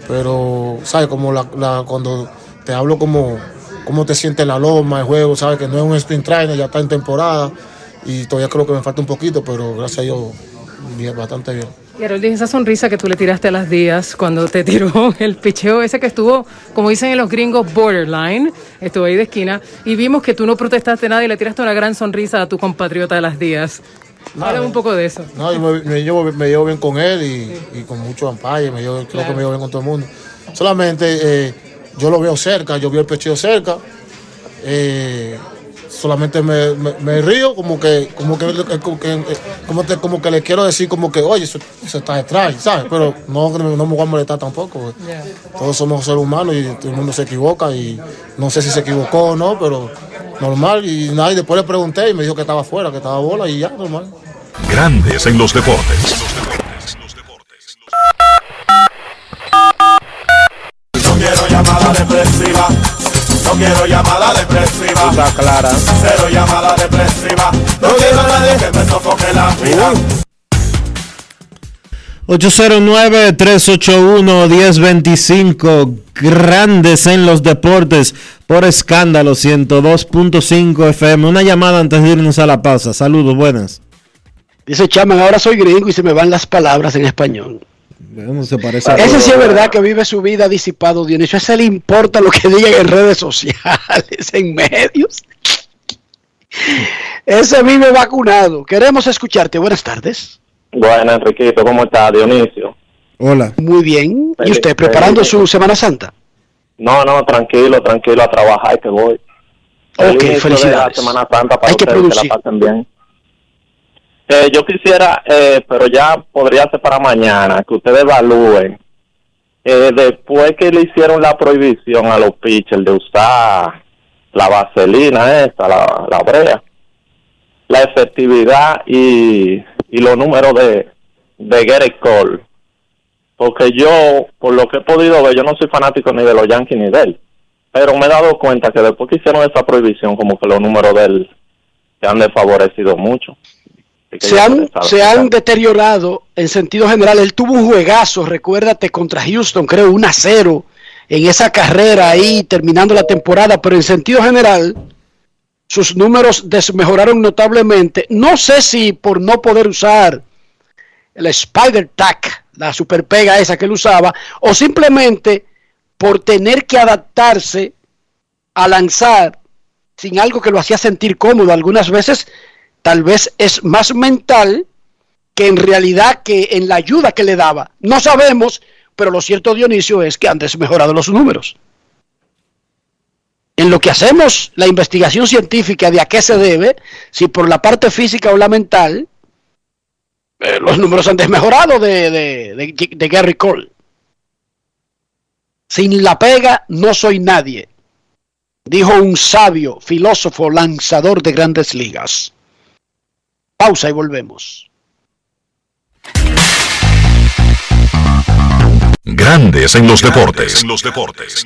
Pero, ¿sabes? Como la, cuando te hablo como cómo te sientes la loma, el juego, ¿sabes? Que no es un sprint trainer, ya está en temporada y todavía creo que me falta un poquito, pero gracias a Dios, bien, bastante bien. Harold, esa sonrisa que tú le tiraste a las días cuando te tiró [laughs] el picheo ese que estuvo, como dicen en los gringos, borderline, estuvo ahí de esquina, y vimos que tú no protestaste nada y le tiraste una gran sonrisa a tu compatriota de las días. Háblame un poco de eso. No, yo me, me llevo, me llevo bien con él y, y con muchos ampalles, me llevo, creo que me llevo bien con todo el mundo. Solamente eh, yo lo veo cerca, yo veo el pecheo cerca. eh, solamente me, me- me río como que como que, como que, como te- como que le quiero decir como que oye eso, eso está detrás ¿sabes? pero no, no me voy a molestar tampoco todos somos seres humanos y todo el mundo se equivoca y no sé si se equivocó o no pero normal y nada y después le pregunté y me dijo que estaba afuera que estaba bola y ya normal Grandes en los deportes. No quiero llamada depresiva. No quiero llamada depresiva. Está clara. Cero llamada depresiva. No quiero a nadie que me sofoque la vida. 809-381-1025, grandes en los deportes, por escándalo 102.5 FM. Una llamada antes de irnos a la pausa. Saludos, buenas. Dice Chapman, ahora soy gringo y se me van las palabras en español. Se parece Ese sí es verdad que vive su vida disipado, Dionisio. A ese le importa lo que digan en redes sociales, [laughs] en medios. Ese vive vacunado. Queremos escucharte. Buenas tardes. Bueno, Enriquito, ¿cómo está Dionisio? Hola. Muy bien. ¿Y usted preparando feliz- su Semana Santa? No, no, tranquilo, tranquilo, a trabajar que voy. Ok, felicidades. la Semana Santa para Hay que ustedes, que producir. la pasen bien. Eh, yo quisiera, eh, pero ya podría ser para mañana, que ustedes evalúen. eh, después que le hicieron la prohibición a los pitchers de usar la vaselina esta, la, la brea, la efectividad y, y los números de, de Gerrit Cole. Porque yo, por lo que he podido ver, yo no soy fanático ni de los Yankees ni de él. Pero me he dado cuenta que después que hicieron esa prohibición, como que los números de él se han desfavorecido mucho. Se han, pensaba- se han deteriorado en sentido general. Él tuvo un juegazo, recuérdate, contra Houston, creo, 1 a 0 en esa carrera ahí, terminando la temporada, pero en sentido general, sus números desmejoraron notablemente. No sé si por no poder usar el Spider Tack, la super pega esa que él usaba, o simplemente por tener que adaptarse a lanzar sin algo que lo hacía sentir cómodo. Algunas veces tal vez es más mental que en realidad que en la ayuda que le daba. No sabemos, pero lo cierto Dionisio es que han desmejorado los números. en lo que hacemos la investigación científica de a qué se debe, si por la parte física o la mental, eh, los números han desmejorado de, de, de, de Gary Cole. Sin la pega no soy nadie, dijo un sabio filósofo lanzador de grandes ligas. Pausa y volvemos. Grandes en los deportes. En los deportes.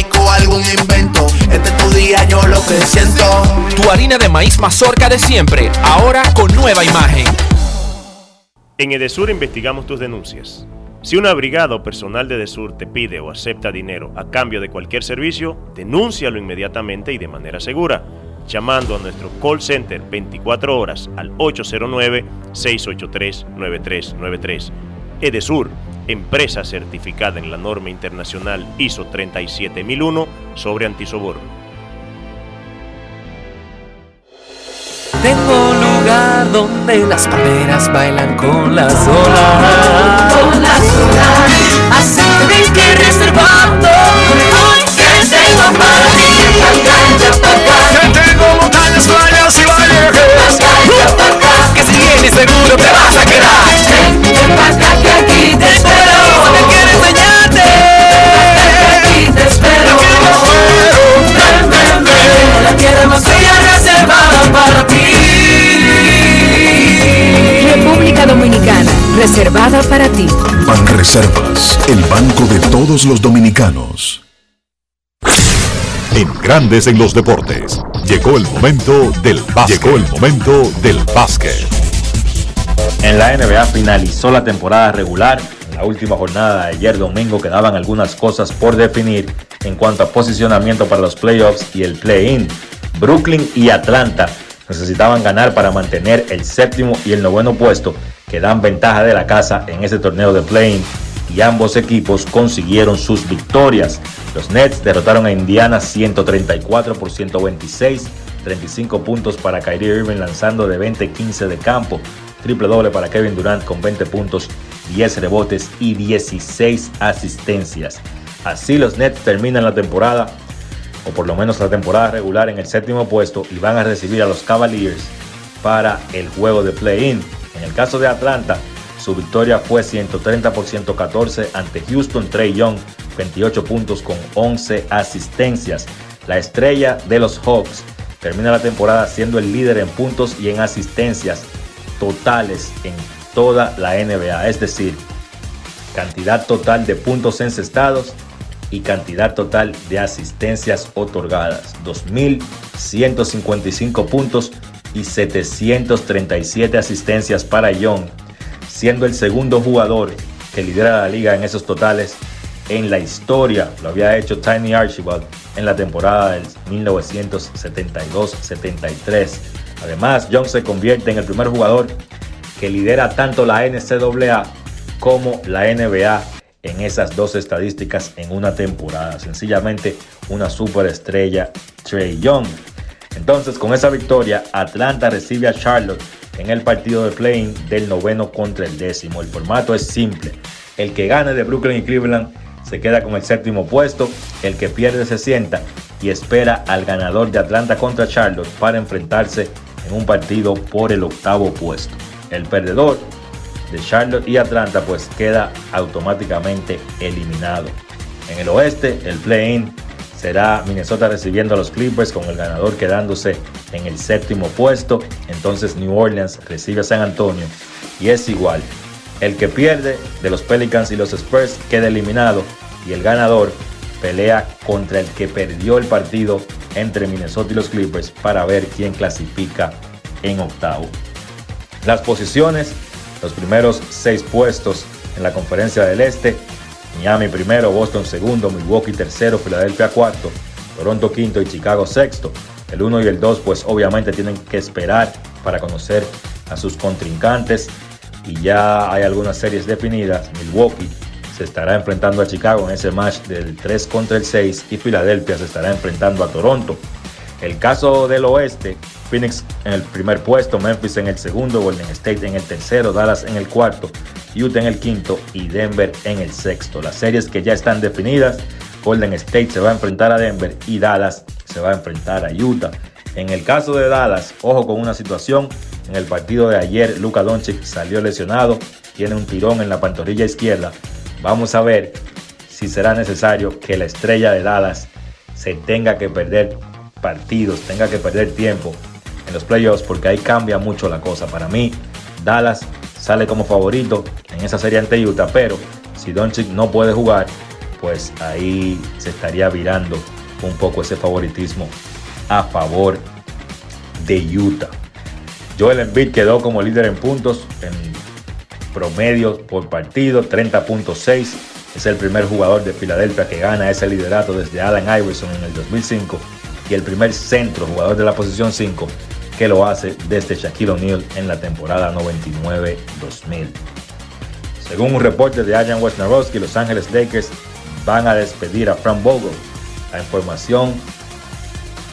algún invento. Este es tu día, yo lo que siento. Tu harina de maíz mazorca de siempre, ahora con nueva imagen. En Edesur investigamos tus denuncias. Si una brigada o personal de Edesur te pide o acepta dinero a cambio de cualquier servicio, denúncialo inmediatamente y de manera segura, llamando a nuestro call center 24 horas al 809-683-9393. Edesur, empresa certificada en la norma internacional ISO 37001 sobre antisoborno. Tengo lugar donde las palmeras bailan con las olas. Con las olas. Así que ven que reservando. Hoy que tengo para ti. Que tengo montañas, playas y valles. Que si vienes seguro te vas a quedar. Ti. República Dominicana, reservada para ti. Banreservas, el banco de todos los dominicanos. En Grandes en los deportes, llegó el momento del básquet. Llegó el momento del básquet. En la NBA finalizó la temporada regular. En la última jornada de ayer domingo quedaban algunas cosas por definir en cuanto a posicionamiento para los playoffs y el play-in. Brooklyn y Atlanta necesitaban ganar para mantener el séptimo y el noveno puesto que dan ventaja de la casa en ese torneo de play-in y ambos equipos consiguieron sus victorias. Los Nets derrotaron a Indiana 134 por 126, 35 puntos para Kyrie Irving lanzando de 20-15 de campo, triple doble para Kevin Durant con 20 puntos, 10 rebotes y 16 asistencias. Así los Nets terminan la temporada, o por lo menos la temporada regular en el séptimo puesto y van a recibir a los Cavaliers para el juego de play-in. En el caso de Atlanta, su victoria fue 130 por 114 ante Houston Trey Young, 28 puntos con 11 asistencias. La estrella de los Hawks termina la temporada siendo el líder en puntos y en asistencias totales en toda la NBA, es decir, cantidad total de puntos encestados y cantidad total de asistencias otorgadas, 2.155 puntos y 737 asistencias para Young, siendo el segundo jugador que lidera la liga en esos totales en la historia. Lo había hecho Tiny Archibald en la temporada del 1972-73. Además, Young se convierte en el primer jugador que lidera tanto la NCAA como la NBA en esas dos estadísticas en una temporada. Sencillamente una superestrella Trey Young. Entonces, con esa victoria, Atlanta recibe a Charlotte en el partido de playing del noveno contra el décimo. El formato es simple. El que gane de Brooklyn y Cleveland se queda con el séptimo puesto. El que pierde se sienta y espera al ganador de Atlanta contra Charlotte para enfrentarse en un partido por el octavo puesto. El perdedor de Charlotte y Atlanta pues queda automáticamente eliminado. En el oeste, el play-in será Minnesota recibiendo a los Clippers con el ganador quedándose en el séptimo puesto. Entonces New Orleans recibe a San Antonio y es igual. El que pierde de los Pelicans y los Spurs queda eliminado y el ganador pelea contra el que perdió el partido entre Minnesota y los Clippers para ver quién clasifica en octavo. Las posiciones, los primeros seis puestos en la conferencia del Este, Miami primero, Boston segundo, Milwaukee tercero, Filadelfia cuarto, Toronto quinto y Chicago sexto. El 1 y el 2 pues obviamente tienen que esperar para conocer a sus contrincantes y ya hay algunas series definidas. Milwaukee se estará enfrentando a Chicago en ese match del 3 contra el 6 y Filadelfia se estará enfrentando a Toronto. El caso del oeste, Phoenix en el primer puesto, Memphis en el segundo, Golden State en el tercero, Dallas en el cuarto, Utah en el quinto y Denver en el sexto. Las series que ya están definidas, Golden State se va a enfrentar a Denver y Dallas se va a enfrentar a Utah. En el caso de Dallas, ojo con una situación, en el partido de ayer Luka Doncic salió lesionado, tiene un tirón en la pantorrilla izquierda. Vamos a ver si será necesario que la estrella de Dallas se tenga que perder partidos, tenga que perder tiempo en los playoffs porque ahí cambia mucho la cosa. Para mí, Dallas sale como favorito en esa serie ante Utah, pero si Doncic no puede jugar, pues ahí se estaría virando un poco ese favoritismo a favor de Utah. Joel Embiid quedó como líder en puntos en promedio por partido, 30.6. Es el primer jugador de Filadelfia que gana ese liderato desde Allen Iverson en el 2005 y el primer centro jugador de la posición 5 que lo hace desde Shaquille O'Neal en la temporada 99-2000. Según un reporte de Adrian Wojnarowski, Los Ángeles Lakers van a despedir a Frank Vogel. La información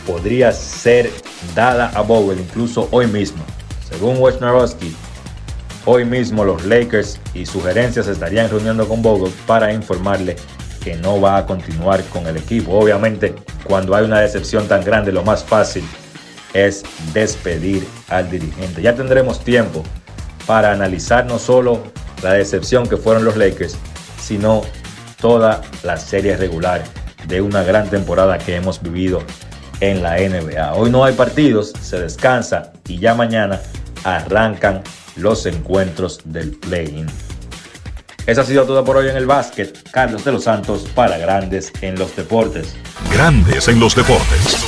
podría ser dada a Vogel incluso hoy mismo. Según Wojnarowski, hoy mismo los Lakers y sugerencias estarían reuniendo con Vogel para informarle que no va a continuar con el equipo. Obviamente, cuando hay una decepción tan grande, lo más fácil es despedir al dirigente. Ya tendremos tiempo para analizar no solo la decepción que fueron los Lakers, sino toda la serie regular de una gran temporada que hemos vivido en la NBA. Hoy no hay partidos, se descansa y ya mañana arrancan los encuentros del play-in. Eso ha sido todo por hoy en el básquet. Carlos de los Santos para Grandes en los Deportes. Grandes en los Deportes.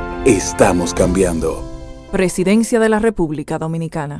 Estamos cambiando. Presidencia de la República Dominicana.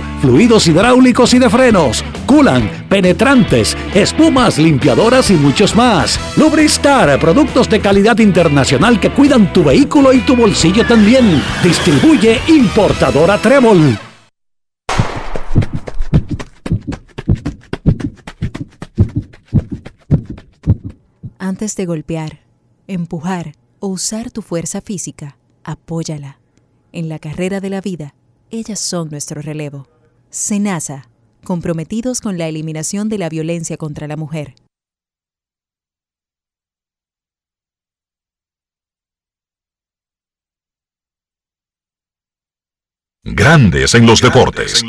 fluidos hidráulicos y de frenos, culan, penetrantes, espumas, limpiadoras y muchos más. Lubristar, productos de calidad internacional que cuidan tu vehículo y tu bolsillo también. Distribuye importadora Trébol. Antes de golpear, empujar o usar tu fuerza física, apóyala. En la carrera de la vida, ellas son nuestro relevo. SENASA, comprometidos con la eliminación de la violencia contra la mujer. Grandes en los deportes.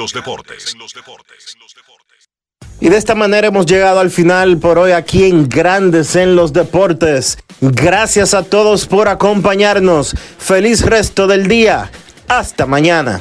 Y de esta manera hemos llegado al final por hoy aquí en Grandes en los Deportes. Gracias a todos por acompañarnos. Feliz resto del día. Hasta mañana.